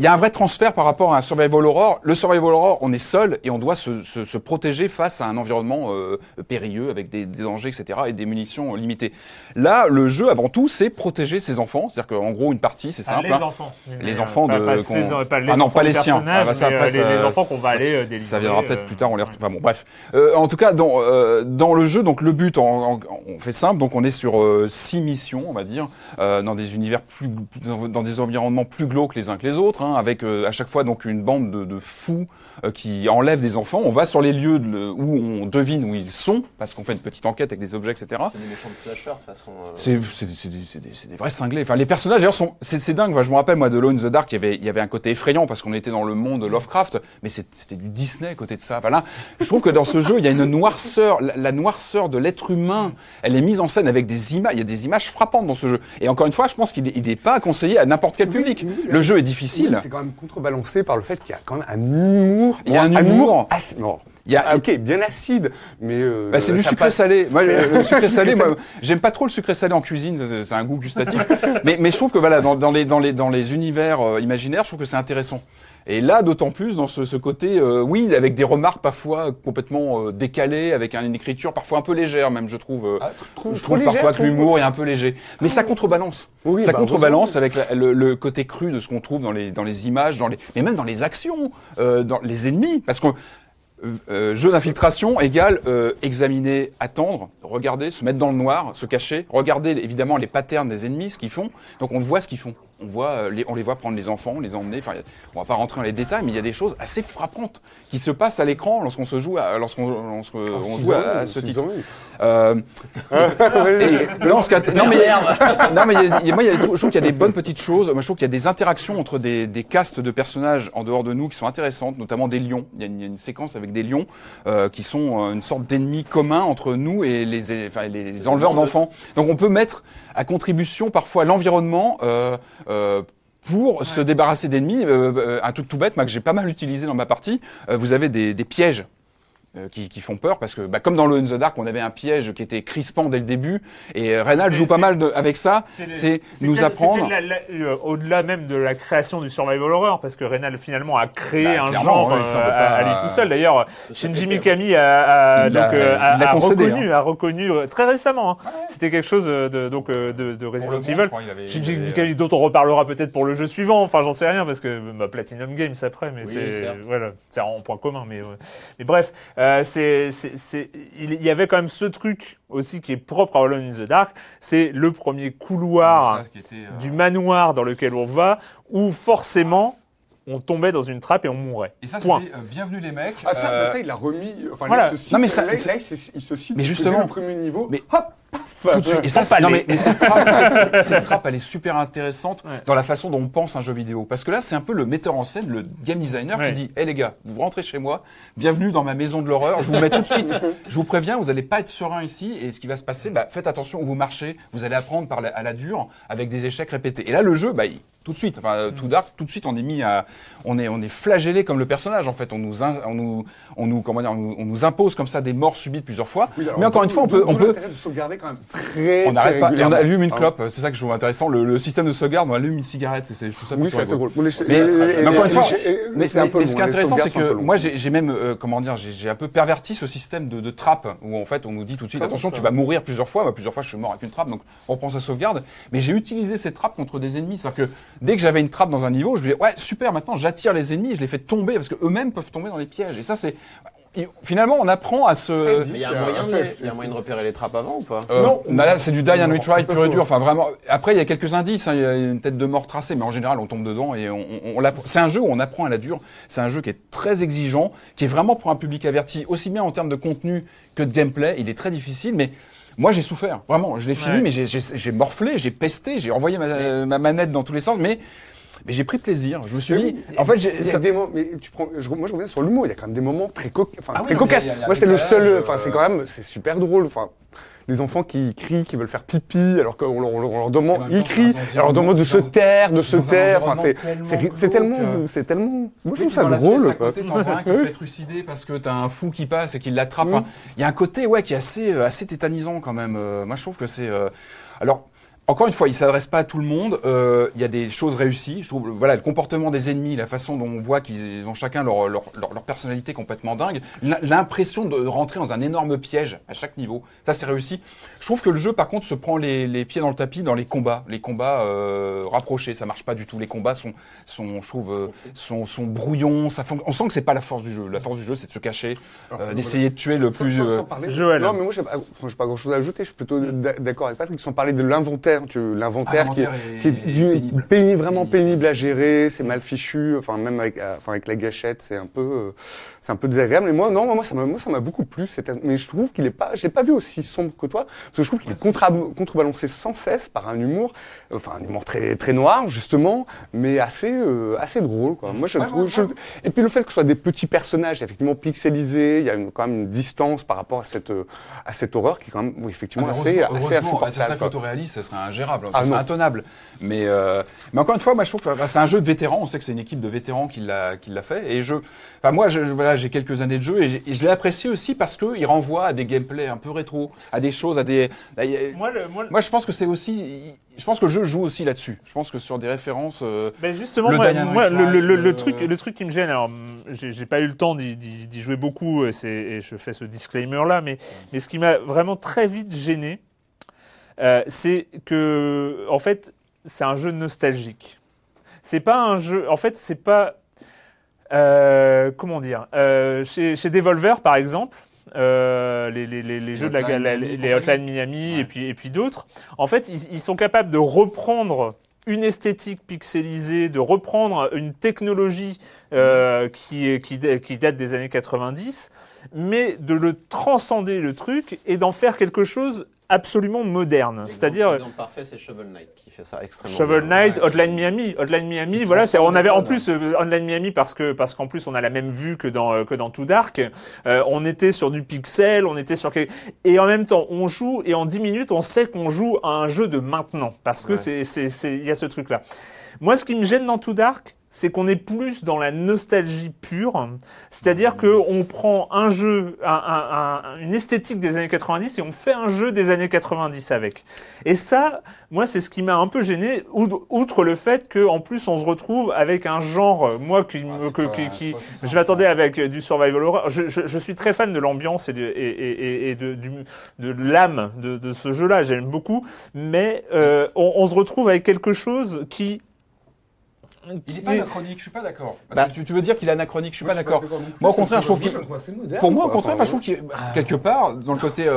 Il y a un vrai transfert par rapport à un survival horror. Le survival horror, on est seul et on doit se, se, se protéger face à un environnement euh, périlleux avec des, des dangers, etc. et des munitions euh, limitées. Là, le jeu, avant tout, c'est protéger ses enfants. C'est-à-dire qu'en gros, une partie, c'est Ah, simple. les hein. enfants. Les Mais, enfants pas, de- pas, qu'on- ses- pas les Ah non, enfants pas les siens. Ah bah ça, après, euh, les, ça- les enfants qu'on va aller euh, délivrer. Ça viendra peut-être euh, plus tard, on les retrouve. Enfin bon, bref. Euh, en tout cas, dans, euh, dans le jeu, donc le but, en- en- on fait simple, donc on est sur euh, six missions, on va dire, euh, dans des univers plus, plus- dans des environnements plus glauques les uns que les autres, hein, avec euh, à chaque fois donc une bande de, de fous euh, qui enlèvent des enfants. On va sur les lieux de- où on devine où ils sont, parce qu'on fait une petite enquête avec des objets, etc. C'est des méchants de slasher de toute façon. euh. C'est c'est des, c'est des- c'est des- c'est des vrais cinglés. Enfin, les personnages d'ailleurs sont c'est dingue. Enfin, je me rappelle moi de Lone in the Dark, il y avait il y avait un côté effrayant parce qu'on était dans le monde de Lovecraft, mais c'était du Disney à côté de ça. Enfin, là, je trouve que dans ce jeu, il y a une noirceur, la, la noirceur de l'être humain. Elle est mise en scène avec des images. Il y a des images frappantes dans ce jeu. Et encore une fois, je pense qu'il est, il est pas conseillé à n'importe quel public. oui, le jeu est difficile. C'est quand même contrebalancé par le fait qu'il y a quand même un humour. Il y a un humour. assez- bon, Il y a- ah, ok, bien acide, mais. euh, Bah, c'est du ça sucré passe- salé. Moi, le sucré salé, moi, j'aime pas trop le sucré salé en cuisine. c'est- C'est un goût gustatif. mais, mais je trouve que voilà, dans, dans les dans les dans les univers euh, imaginaires, je trouve que c'est intéressant. Et là, d'autant plus dans ce, ce côté, euh, oui, avec des remarques parfois complètement euh, décalées, avec un- une écriture parfois un peu légère, même je trouve. euh, Ah, je trouve parfois légère, que l'humour est un peu léger, mais ça contrebalance. Oui, ça bah, contrebalance avec la- le, le côté cru de ce qu'on trouve dans les dans les images, dans les mais même dans les actions, euh, dans les ennemis, parce que euh, jeu d'infiltration égale euh, examiner, attendre, regarder, se mettre dans le noir, se cacher, regarder évidemment les patterns des ennemis, ce qu'ils font. Donc on voit ce qu'ils font. On voit, euh, les, on les voit prendre les enfants, les emmener. Enfin, on va pas rentrer dans les détails, mais il y a des choses assez frappantes qui se passent à l'écran lorsqu'on se joue, à, lorsqu'on Ah, joue à, ce titre. Euh, et- non, ce non, mais, non, mais y a- moi, y a je trouve qu'il y a des bonnes petites choses. Moi, je trouve qu'il y a des interactions entre des, des castes de personnages en dehors de nous qui sont intéressantes, notamment des lions. Il y a une, il y a une séquence avec des lions euh, qui sont euh, une sorte d'ennemis communs entre nous et les, enfin, les, les enleveurs d'enfants. Donc, on peut mettre à contribution parfois l'environnement. Euh, euh, pour se débarrasser d'ennemis, euh, euh, un truc tout bête, moi, que j'ai pas mal utilisé dans ma partie, euh, vous avez des, des pièges euh, qui, qui font peur parce que bah, comme dans le In the Dark on avait un piège qui était crispant dès le début et euh, Reynald joue pas mal de- avec ça c'est nous apprendre euh, au-delà même de la création du survival horror, parce que Reynal finalement a créé Bah, un genre oui, ça, euh, pas- à lui tout seul. D'ailleurs, Shinji Mikami a, a- donc, l'a- euh, a- concédé, reconnu, a reconnu très récemment. hein. C'était quelque chose de, donc de, de Resident monde, Evil. crois, avait- Shinji avait- Mikami, dont on reparlera peut-être pour le jeu suivant. Enfin, j'en sais rien parce que bah, Platinum Games après, mais Oui, c'est voilà, c'est en point commun. Mais, ouais. mais bref, euh, c'est, il y avait quand même ce truc aussi qui est propre à Alone in the Dark. C'est le premier couloir ça était, euh, du manoir dans lequel on va, où forcément on tombait dans une trappe et on mourait. et ça Point. c'était euh, bienvenue les mecs Ah, ça, euh, bah, ça, il l'a remis. Enfin, voilà. là, il se cite- Non, mais ça- là, c'est- là, il se- cite. Mais justement. le premier niveau. Mais- hop. Tout de suite. Et ça, c'est- non, mais, mais cette, trappe, cette- cette trappe, elle est super intéressante Ouais. dans la façon dont on pense un jeu vidéo. Parce que là, c'est un peu le metteur en scène, le game designer Ouais. qui dit, hé les gars, vous rentrez chez moi, bienvenue dans ma maison de l'horreur, je vous mets tout de suite, je vous préviens, vous allez pas être serein ici, et ce qui va se passer, bah, faites attention où vous marchez, vous allez apprendre par la- à la dure, avec des échecs répétés. Et là, le jeu, bah, il- tout de suite, enfin, euh, tout dark, tout de suite, on est mis à, on est, on est flagellé comme le personnage, en fait. On nous, in- on nous, on nous, comment dire, on nous, on nous impose comme ça des morts subites plusieurs fois. Oui, alors, mais encore une fois, on peut, on peut, l'intérêt de sauvegarder quand même très. on n'arrête pas. Et on allume une Ah, clope, c'est ça que je trouve intéressant. Le, le système de sauvegarde, on allume une cigarette. C'est, trouve ça Oui, c'est les- Mais, encore une fois, mais, ce qui est intéressant, c'est que moi, j'ai, même, euh, comment dire, j'ai, un peu perverti ce système de, de trappe où en fait, on nous dit tout de suite, attention, tu vas mourir plusieurs fois. Bah, plusieurs fois, je suis mort avec une trappe, donc on reprend sa sauvegarde. Mais j'ai utilisé ces trappes contre des ennemis, c'est-à-dire que dès que j'avais une trappe dans un niveau, je me disais, ouais, super, maintenant j'attire les ennemis, je les fais tomber parce que eux-mêmes peuvent tomber dans les pièges. Et ça, c'est finalement, on apprend à se. Mais il y a un moyen de, il y a un moyen de repérer les trappes avant ou pas Euh, Non. bah là, c'est du die and retry pur et dur. Enfin, vraiment. Après, il y a quelques indices. hein. Il y a une tête de mort tracée, mais en général, on tombe dedans et on, on, C'est un jeu où on apprend à la dure. C'est un jeu qui est très exigeant, qui est vraiment pour un public averti, aussi bien en termes de contenu que de gameplay. Il est très difficile, mais. Moi, j'ai souffert, vraiment. Je l'ai fini, Ouais. mais j'ai morflé, j'ai pesté, j'ai envoyé ma, ma manette dans tous les sens. Mais Mais j'ai pris plaisir. Je me suis dit, en fait, j'ai- ça- des moments, mais tu prends, je- moi je reviens sur l'humour, il y a quand même des moments très, enfin, Ah oui, très non, mais cocasses. a- Moi c'est le seul, enfin euh, c'est quand même, c'est super drôle. Enfin, les enfants qui crient, qui veulent faire pipi, alors qu'on leur, on demande, ils crient, on leur demande de se taire, de se taire. Enfin, c'est, tellement c'est tellement, glauque. c'est tellement. Moi je trouve ça drôle. un qui se fait trucider parce que t'as un fou qui passe et qui l'attrape. Enfin, Il y a un côté ouais, qui est assez, euh, assez tétanisant quand même. Euh, moi, je trouve que c'est. Alors. Encore une fois, il s'adresse pas à tout le monde. Euh, Il y a des choses réussies. Je trouve, voilà, le comportement des ennemis, la façon dont on voit qu'ils ont chacun leur, leur, leur, leur personnalité complètement dingue, l'im- l'impression de rentrer dans un énorme piège à chaque niveau. Ça, c'est réussi. Je trouve que le jeu, par contre, se prend les, les pieds dans le tapis dans les combats, les combats euh, rapprochés. Ça marche pas du tout. Les combats sont, sont, je trouve, euh, sont, sont brouillons. Ça fon- on sent que c'est pas la force du jeu. La force du jeu, c'est de se cacher, euh, d'essayer de tuer le Sans- plus. sans- sans parler- Joël. Non, mais moi, j'ai pas, pas grand chose à ajouter. Je suis plutôt d'a- d'accord avec Patrick. Sans parler de l'inventaire, tu vois, l'inventaire Ah, qui, est- l'inventaire qui est, pénible. pénible, vraiment pénible à gérer. C'est mal fichu. Enfin, même avec, euh, enfin, avec la gâchette, c'est un peu, euh, c'est un peu désagréable. Mais moi, non, moi, ça m'a, moi, ça m'a beaucoup plu. Mais je trouve qu'il est pas, je l'ai pas vu aussi sombre que toi, parce que je trouve qu'il est contrebalancé sans cesse par un humour, enfin, un humour très, très noir, justement, mais assez, euh, assez drôle, quoi. Moi, je Ouais, trouve, ouais, je- ouais. et puis le fait que ce soit des petits personnages, effectivement pixelisés, il y a une- quand même une distance par rapport à cette, à cette horreur qui est quand même, oui, Ah, effectivement, mais assez, assez ça insupportable. quoi. photoréaliste, ça serait ingérable, ça Ah, serait intenable. Mais, euh, mais encore une fois, moi je trouve que c'est un jeu de vétérans. On sait que c'est une équipe de vétérans qui l'a qui l'a fait. Et je, enfin moi, je, voilà, j'ai quelques années de jeu et, je l'ai apprécié aussi parce que il renvoie à des gameplays un peu rétro, à des choses, à des. à- Moi, le- moi, je pense que c'est aussi. Je pense que le jeu joue aussi là-dessus. Je pense que sur des références. euh, Ben justement, Le moi, le, truc, le truc qui me gêne, alors j'ai pas eu le temps d'y- jouer beaucoup, et je fais ce disclaimer là, mais, mais ce qui m'a vraiment très vite gêné, euh, c'est que, en fait, c'est un jeu nostalgique. C'est pas un jeu, en fait, c'est pas, euh, comment dire, euh, chez, chez Devolver par exemple. euh, les, les- les- les jeux de la, la- Miami, les Hotline Miami Ouais. et puis, et puis d'autres, en fait, ils, ils sont capables de reprendre une esthétique pixelisée, de reprendre une technologie euh, qui, qui, qui date des années 90, mais de le transcender le truc et d'en faire quelque chose absolument moderne. C'est-à-dire L'exemple parfait, c'est Shovel Knight qui fait ça extrêmement Shovel bien. Knight, Hotline Miami, Hotline Miami, voilà, c'est, on avait en plus euh, Hotline Miami parce que parce qu'en plus on a la même vue que dans euh, que dans Too Dark. Euh, on était sur du pixel, on était sur et en même temps on joue et en 10 minutes on sait qu'on joue à un jeu de maintenant parce que Ouais. c'est c'est c'est il y a ce truc là. Moi ce qui me gêne dans Too Dark, c'est qu'on est plus dans la nostalgie pure, c'est-à-dire que on prend un jeu, un- un- un- une esthétique des années 90 et on fait un jeu des années 90 avec. Et ça, moi, c'est ce qui m'a un peu gêné, out- outre le fait que en plus on se retrouve avec un genre, moi qui, me- Ah, que- pas- qui- qui- je m'attendais avec euh, du survival horror. Je, je- je suis très fan de l'ambiance et de, et, et- et- et de, du- de l'âme de, de ce jeu-là. J'aime beaucoup, mais euh, on, on se retrouve avec quelque chose qui Il n'est pas anachronique, je suis pas d'accord. Bah, tu, tu veux dire qu'il est anachronique, je suis pas d'accord. Moi, au contraire, je trouve qu'il. Pour moi, au contraire, enfin, je trouve qu'il est quelque part dans le côté.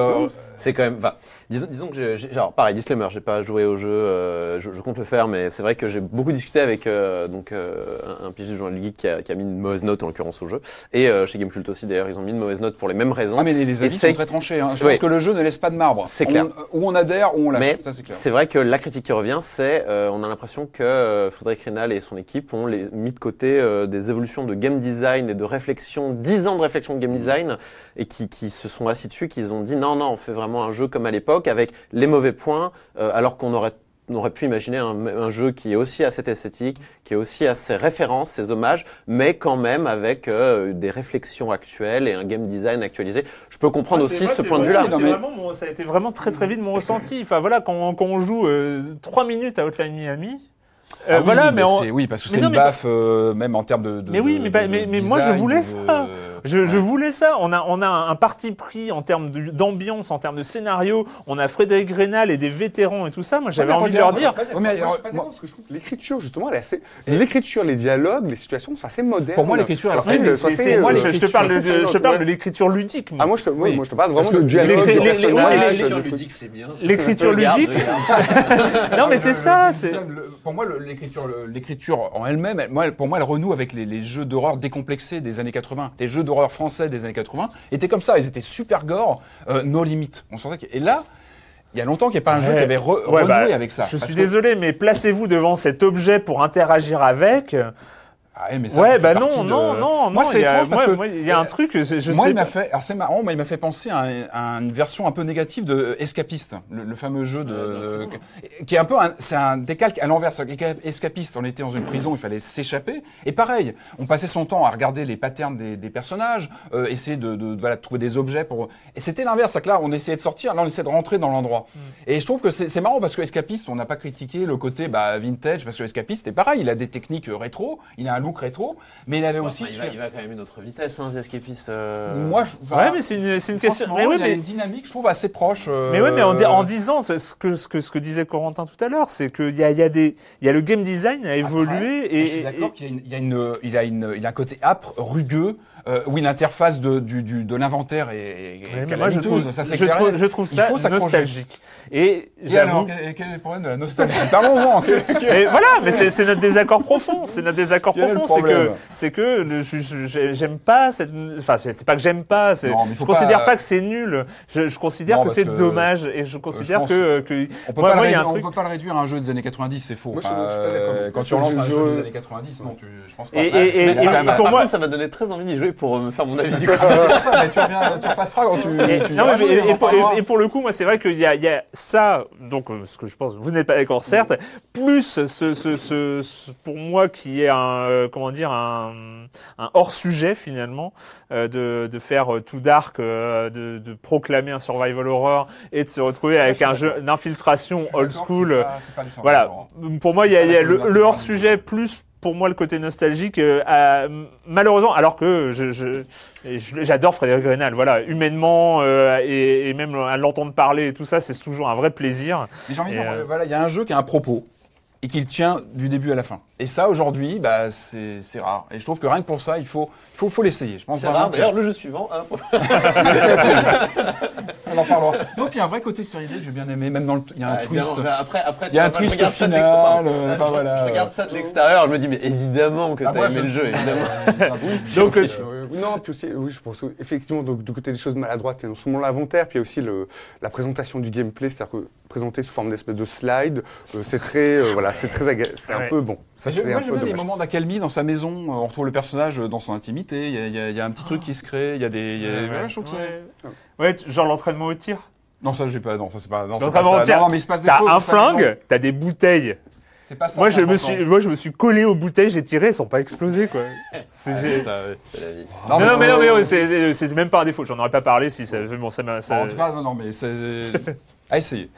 C'est quand même. Enfin, disons, disons que j'ai- genre pareil, disclaimer, j'ai pas joué au jeu, euh, je, je compte le faire, mais c'est vrai que j'ai beaucoup discuté avec euh, donc euh, un, un du journal Geek qui a, qui a mis une mauvaise note en l'occurrence au jeu, et euh, chez Gamecult aussi d'ailleurs, ils ont mis une mauvaise note pour les mêmes raisons. Ah, mais les, avis sont très tranchés. Hein. Je Ouais. pense que le jeu ne laisse pas de marbre. C'est On- clair. Ou on adhère ou on lâche. Mais ça, c'est clair. c'est vrai que la critique qui revient, c'est euh, on a l'impression que euh, Frédéric Rénal et son équipe ont les, mis de côté euh, des évolutions de game design et de réflexion, 10 ans de réflexion de game design, et qui, qui se sont assis dessus, qu'ils ont dit non, non, on fait vraiment un jeu comme à l'époque, avec les mauvais points, euh, alors qu'on aurait on aurait pu imaginer un, un jeu qui est aussi à cette esthétique, qui est aussi à ses références, ses hommages, mais quand même avec euh, des réflexions actuelles et un game design actualisé. Je peux comprendre Ah, aussi vrai, ce point de vue-là. mais- ça a été vraiment très très vite mon ressenti. Enfin voilà, quand, quand on joue euh, trois minutes à Hotline Miami, euh, Ah oui, voilà, mais, on- c'est- oui, parce que mais c'est une mais- baffe, euh, même en termes de. de- Mais oui, mais de- mais- de mais moi, je voulais ça. Je, je voulais ça. On a, on a un parti pris en termes d'ambiance, en termes de scénario. On a Frédéric Rénal et des vétérans et tout ça. Moi, j'avais Ouais, envie de leur dire. moi, je suis pas d'accord moi- parce que je trouve que l'écriture, justement, elle est assez. L'écriture, les dialogues, les situations sont assez modernes. Pour moi, l'écriture, c'est- moi, euh, je, te parle de, c'est- c'est- je te parle de ouais. l'écriture ludique. Ah, moi, je te, oui, Oui. moi, je te parle vraiment de dialogue, L'écriture ludique, c'est bien. L'écriture ludique. non, mais c'est ça. C'est Le- Pour moi, l'écriture, en elle-même, elle- pour moi, elle renoue avec les, les jeux d'horreur décomplexés des années 80. Les jeux d'horreur français des années 80 étaient comme ça. Ils étaient super gore, euh, no limit. On sentait que- Et là, Il y a longtemps qu'il n'y a pas un jeu qui avait re- Ouais, renoué bah, avec ça. Je suis que- désolé, mais placez-vous devant cet objet pour interagir avec. Ah ouais, mais ça, ouais, bah non, de- non, non, Moi, c'est a- étrange parce moi- que il y a un truc, je, je moi, sais il m'a fait, alors c'est marrant, mais il m'a fait penser à, un- à une version un peu négative de Escapiste, le, le fameux jeu de, de- qui est un peu, un- c'est un décalque à l'envers. Escapiste, on était dans une prison, il fallait s'échapper, et pareil, on passait son temps à regarder les patterns des, des personnages, euh, essayer de, de, voilà, de trouver des objets pour, et c'était l'inverse, c'est que là, on essayait de sortir, là, on essayait de rentrer dans l'endroit. Mm. Et je trouve que c'est marrant parce que Escapiste, on n'a pas critiqué le côté bah, vintage, parce que Escapiste, c'est pareil, il a des techniques euh, rétro, il a un look rétro, mais il avait aussi Enfin, il, va, sur- il va quand même une autre vitesse, hein, Escapiste. euh. moi, je, enfin, Ouais, mais c'est une, c'est une question. Mais oui, il a mais, une dynamique, je trouve, assez proche. euh, mais oui, mais en, di- en disant ce que, ce que, ce que disait Corentin tout à l'heure, c'est qu'il y a, il y a des, il y a le game design a évolué Après, et, je suis et- d'accord qu'il y a une- il y a une, il a une, il a un côté âpre, rugueux, euh, où l'interface de, du, du, de l'inventaire est, est moi je trouve, ça c'est je clair. trouve, je trouve Il ça nostalgique. Et Et alors, quel, est le problème de la nostalgie Parlons-en. Et voilà, mais c'est notre désaccord profond. C'est notre désaccord Quel profond. C'est que, c'est que j'aime pas cette. Enfin, c'est pas que j'aime pas. Non, Je considère pas- pas que c'est nul. Je, je considère Non, que c'est dommage et je considère pense- que, que. On peut, Moi- pas, moi, le il y a un réduire, on truc- peut pas le réduire à un jeu des années 90, c'est faux. Moi, je- Enfin, je suis pas d'accord. euh, Quand tu relances un jeu des années 90, non, tu, je pense pas. Et- et- et- pour moi- ça m'a donné très envie d'y jouer pour euh, me faire mon avis du coup. pour ça, mais tu, reviens, tu repasseras quand tu, Et, tu non, iras mais- jouer, et- pour, parlera. et- et pour le coup, moi, c'est vrai qu'il y a, il y a ça, donc euh, ce que je pense, vous n'êtes pas d'accord, certes, plus ce, ce, ce- ce- pour moi qui est un, euh, comment dire, un, un hors sujet finalement, euh, de, de faire euh, tout dark, euh, de, de proclamer un survival horror et de se retrouver Ça, avec un jeu d'infiltration old school. pas- pas Voilà. Pour moi, il y a, y le, couleur hors-sujet plus pour moi le côté nostalgique. euh, à- malheureusement, alors que je, je- et je- j'adore Frédéric Grenal. Voilà, humainement euh, et, et même à l'entendre parler et tout ça, c'est toujours un vrai plaisir. Mais j'ai envie de Et, dire, euh, voilà, il y a un jeu qui a un propos et qui le tient du début à la fin. Et ça, aujourd'hui, bah, c'est c'est rare. Et je trouve que rien que pour ça, il faut, il faut, faut l'essayer. Je pense C'est rare. que- D'ailleurs, le jeu suivant. hein, faut- on en parlera. Donc, il y a un vrai côté série D que j'ai bien aimé, même dans le, il y a un Ah, twist. bah, Après, après, Il y a un twist de final, euh, Je- enfin, voilà. Je regarde ça de l'extérieur, je me dis, mais évidemment que Ah, t'as moi, aimé je- le jeu, évidemment. Donc, euh, non, puis aussi, oui, je pense que, effectivement, donc, du côté des choses maladroites, il y a non seulement l'inventaire, puis il y a aussi le, la présentation du gameplay, c'est-à-dire que présenté sous forme d'espèce de slide, euh, c'est très, euh, voilà, c'est très, aga- c'est Ouais. un peu bon. Ça, c'est moi, un j'aime bien les moments d'accalmie dans sa maison. Euh, On retrouve le personnage dans son intimité. Il y a, il y a- il y a un petit truc qui se crée. Il y a des. il y a- ouais, je genre l'entraînement au tir? Non, ça, j'ai pas. Non, ça, c'est pas. Non, c'est pas L'entraînement au ça. tir. Non, non, mais il se passe des T'as choses un sa maison. flingue, t'as des bouteilles. C'est pas ça. Moi, je me suis, moi, je me suis collé aux bouteilles, j'ai tiré, elles sont pas explosées, quoi. C'est- Ah, j'ai- ça, ouais. C'est la vie. Non, non, mais non, mais ouais, c'est même pas un défaut. J'en aurais pas parlé si ça. Bon, ça m'a. ça- En tout cas, non, non, mais c'est. À essayer.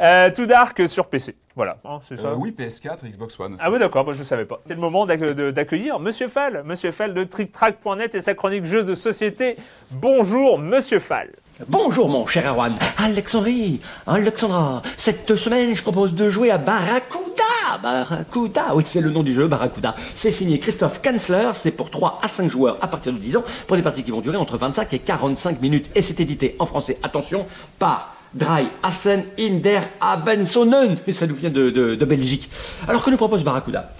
Euh, tout dark sur PC. Voilà, Hein, c'est ça. Euh, oui, PS4, Xbox One. aussi. Ah oui, d'accord, moi je savais pas. C'est le moment d'accueillir Monsieur Fall, Monsieur Fall de TrickTrack.net et sa chronique jeux de société. Bonjour, Monsieur Fall. Bonjour mon cher Erwan. Alexandrie, Alexandra, cette semaine je propose de jouer à Barracuda. Barracuda, oui c'est le nom du jeu, Barracuda. C'est signé Christophe Kanzler, c'est pour 3 à 5 joueurs à partir de 10 ans, pour des parties qui vont durer entre 25 et 45 minutes. Et c'est édité en français, attention, par Drei Assen in der Abensonnen. Et ça nous vient de Belgique. Alors que nous propose Barracuda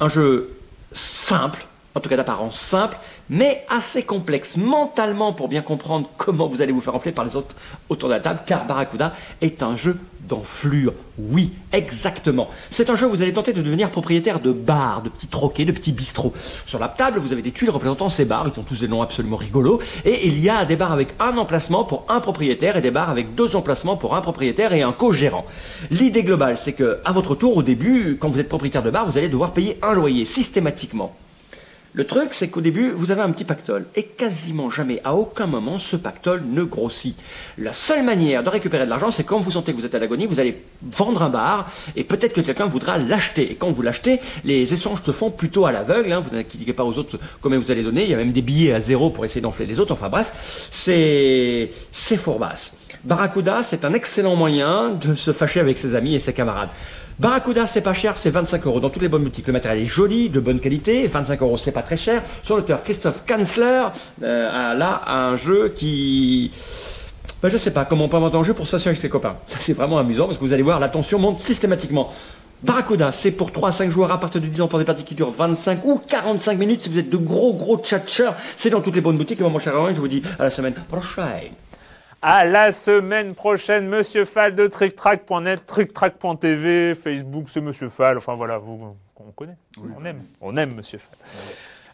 Un jeu simple, en tout cas d'apparence simple, mais assez complexe mentalement pour bien comprendre comment vous allez vous faire enfler par les autres autour de la table, car Barracuda est un jeu d'enflure. Oui, exactement. C'est un jeu où vous allez tenter de devenir propriétaire de bars, de petits troquets, de petits bistrots. Sur la table, vous avez des tuiles représentant ces bars, ils ont tous des noms absolument rigolos, et il y a des bars avec un emplacement pour un propriétaire et des bars avec deux emplacements pour un propriétaire et un co-gérant. L'idée globale, c'est que à votre tour, au début, quand vous êtes propriétaire de bar, vous allez devoir payer un loyer systématiquement. Le truc, c'est qu'au début, vous avez un petit pactole. Et quasiment jamais, à aucun moment, ce pactole ne grossit. La seule manière de récupérer de l'argent, c'est quand vous sentez que vous êtes à l'agonie, vous allez vendre un bar, et peut-être que quelqu'un voudra l'acheter. Et quand vous l'achetez, les échanges se font plutôt à l'aveugle. hein. Vous n'inquiétez pas aux autres combien vous allez donner. Il y a même des billets à zéro pour essayer d'enfler les autres. Enfin bref, c'est c'est fourbasse. Barracuda, c'est un excellent moyen de se fâcher avec ses amis et ses camarades. Barracuda, c'est pas cher, c'est 25 euros dans toutes les bonnes boutiques. Le matériel est joli, de bonne qualité, 25 euros, c'est pas très cher. Son auteur, Christophe Kanzler, euh, a là un jeu qui. Ben, je sais pas comment on peut inventer un jeu pour se fâcher avec ses copains. Ça, c'est vraiment amusant parce que vous allez voir, la tension monte systématiquement. Barracuda, c'est pour 3 à 5 joueurs à partir de 10 ans pour des parties qui durent 25 ou 45 minutes. Si vous êtes de gros, gros tchatcheurs, c'est dans toutes les bonnes boutiques. Et moi, mon cher Owen, je vous dis à la semaine prochaine. À la semaine prochaine, Monsieur Fall de TrickTrack.net, TrickTrack.tv, Facebook, c'est Monsieur Fall. Enfin voilà, vous, on connaît, on aime, on aime Monsieur Fall.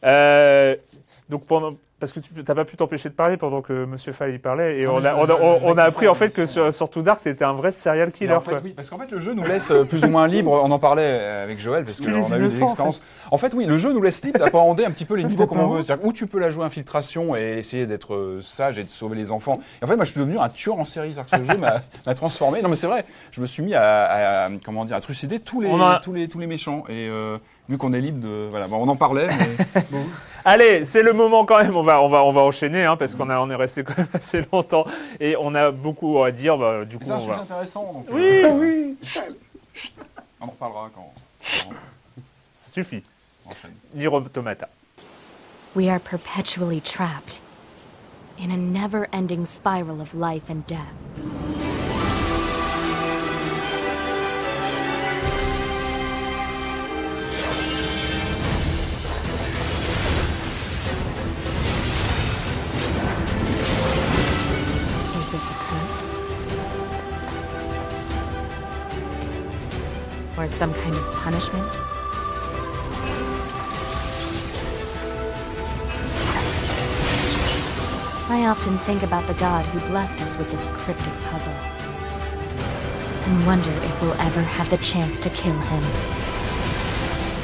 Euh, donc pendant, parce que tu n'as pas pu t'empêcher de parler pendant que Monsieur Fall y parlait, et Non, on a, je- on a, je- on- je on a appris en fait que sur, sur Too Dark, t'étais un vrai serial killer. En fait, oui, parce qu'en fait, le jeu nous laisse euh, plus ou moins libre. On en parlait euh, avec Joël parce qu'on a eu des en expériences. En fait. oui, le jeu nous laisse libre d'appréhender un petit peu les niveaux comme on veut. C'est-à-dire où tu peux la jouer infiltration et essayer d'être euh, sage et de sauver les enfants. Et en fait, moi, je suis devenu un tueur en série. Que ce jeu m'a transformé. Non, mais c'est vrai. Je me suis mis à, à- comment dire, à trucider tous les, tous les, tous les méchants. Et euh, vu qu'on est libre de, voilà, bon, on en parlait. Mais... Allez, c'est le moment quand même. On va, on va, on va enchaîner hein, parce qu'on a, on est resté quand même assez longtemps et on a beaucoup à dire. Bah, du coup, c'est un on sujet va. intéressant. Donc, Oui, euh, Oui. on en reparlera quand. quand suffit. on enchaîne. Nier Automata. We are perpetually trapped in a never ending spiral of life and death. Or some kind of punishment? I often think about the god who blessed us with this cryptic puzzle. And wonder if we'll ever have the chance to kill him.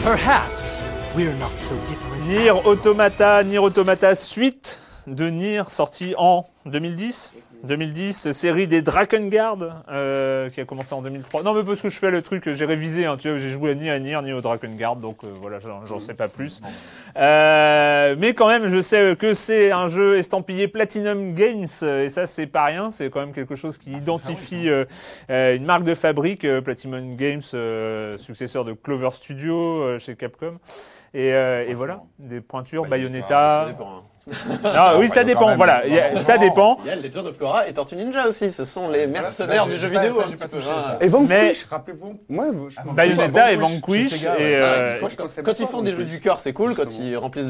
Perhaps we're not so different. Nier Automata, Nier Automata suite de Nier sorti en 2010. 2010, série des Drakengard euh, qui a commencé en 2003. Non mais parce que je fais le truc, j'ai révisé, hein, tu vois, j'ai joué ni à Nier ni au Drakengard, donc euh, voilà, j'en sais pas plus. Euh, mais quand même, je sais que c'est un jeu estampillé Platinum Games, et ça c'est pas rien, c'est quand même quelque chose qui identifie euh, euh, une marque de fabrique, Platinum Games, successeur de Clover Studio chez Capcom. Et, et voilà, des pointures, Bayonetta. Ah, oui, ça Quand dépend, voilà, ça Non. dépend. Il y a Legend of Korra et Tortue Ninja aussi. Ce sont les mercenaires du jeu pas- vidéo. pas ça. Et Vanquish, Mais- rappelez-vous. Bayonetta et Vanquish, euh, pensais Quand ils pas font des jeux du cœur, c'est cool. Quand ils remplissent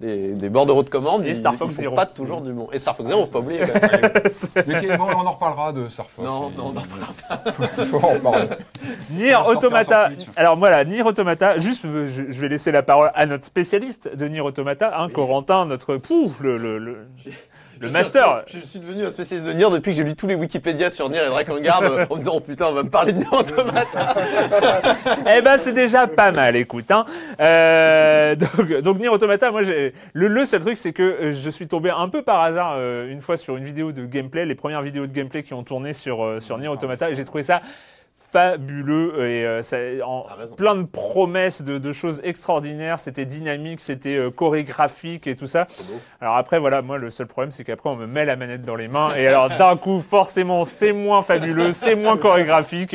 des, bordereaux de commande, ils, Star Fox ils font pas toujours du bon. Et Star Fox Zero, faut pas oublier. Quand même. Mais bon, on en reparlera de Star Fox. Non, non, on en Il faut en parler. Nier Automata. Alors voilà, Nier Automata. Juste, euh, je, je vais laisser la parole à notre spécialiste de Nier Automata, hein, Corentin, notre le, le, le, le Je master. suis- Je suis devenu un spécialiste de Nier depuis que j'ai lu tous les Wikipédia sur Nier et Drakengard euh, en me disant oh putain on va me parler de Nier Automata. Eh ben, c'est déjà pas mal, écoute. Hein. Euh, donc, donc, Nier Automata, moi, j'ai- le, le seul truc, c'est que euh, je suis tombé un peu par hasard euh, une fois sur une vidéo de gameplay, les premières vidéos de gameplay qui ont tourné sur, euh, sur Nier Automata, et j'ai trouvé ça fabuleux et euh, ça, en, plein de promesses de, de choses extraordinaires. C'était dynamique, c'était euh, chorégraphique et tout ça. Alors après, voilà, moi le seul problème, c'est qu'après on me met la manette dans les mains et alors d'un coup, forcément, c'est moins fabuleux, c'est moins chorégraphique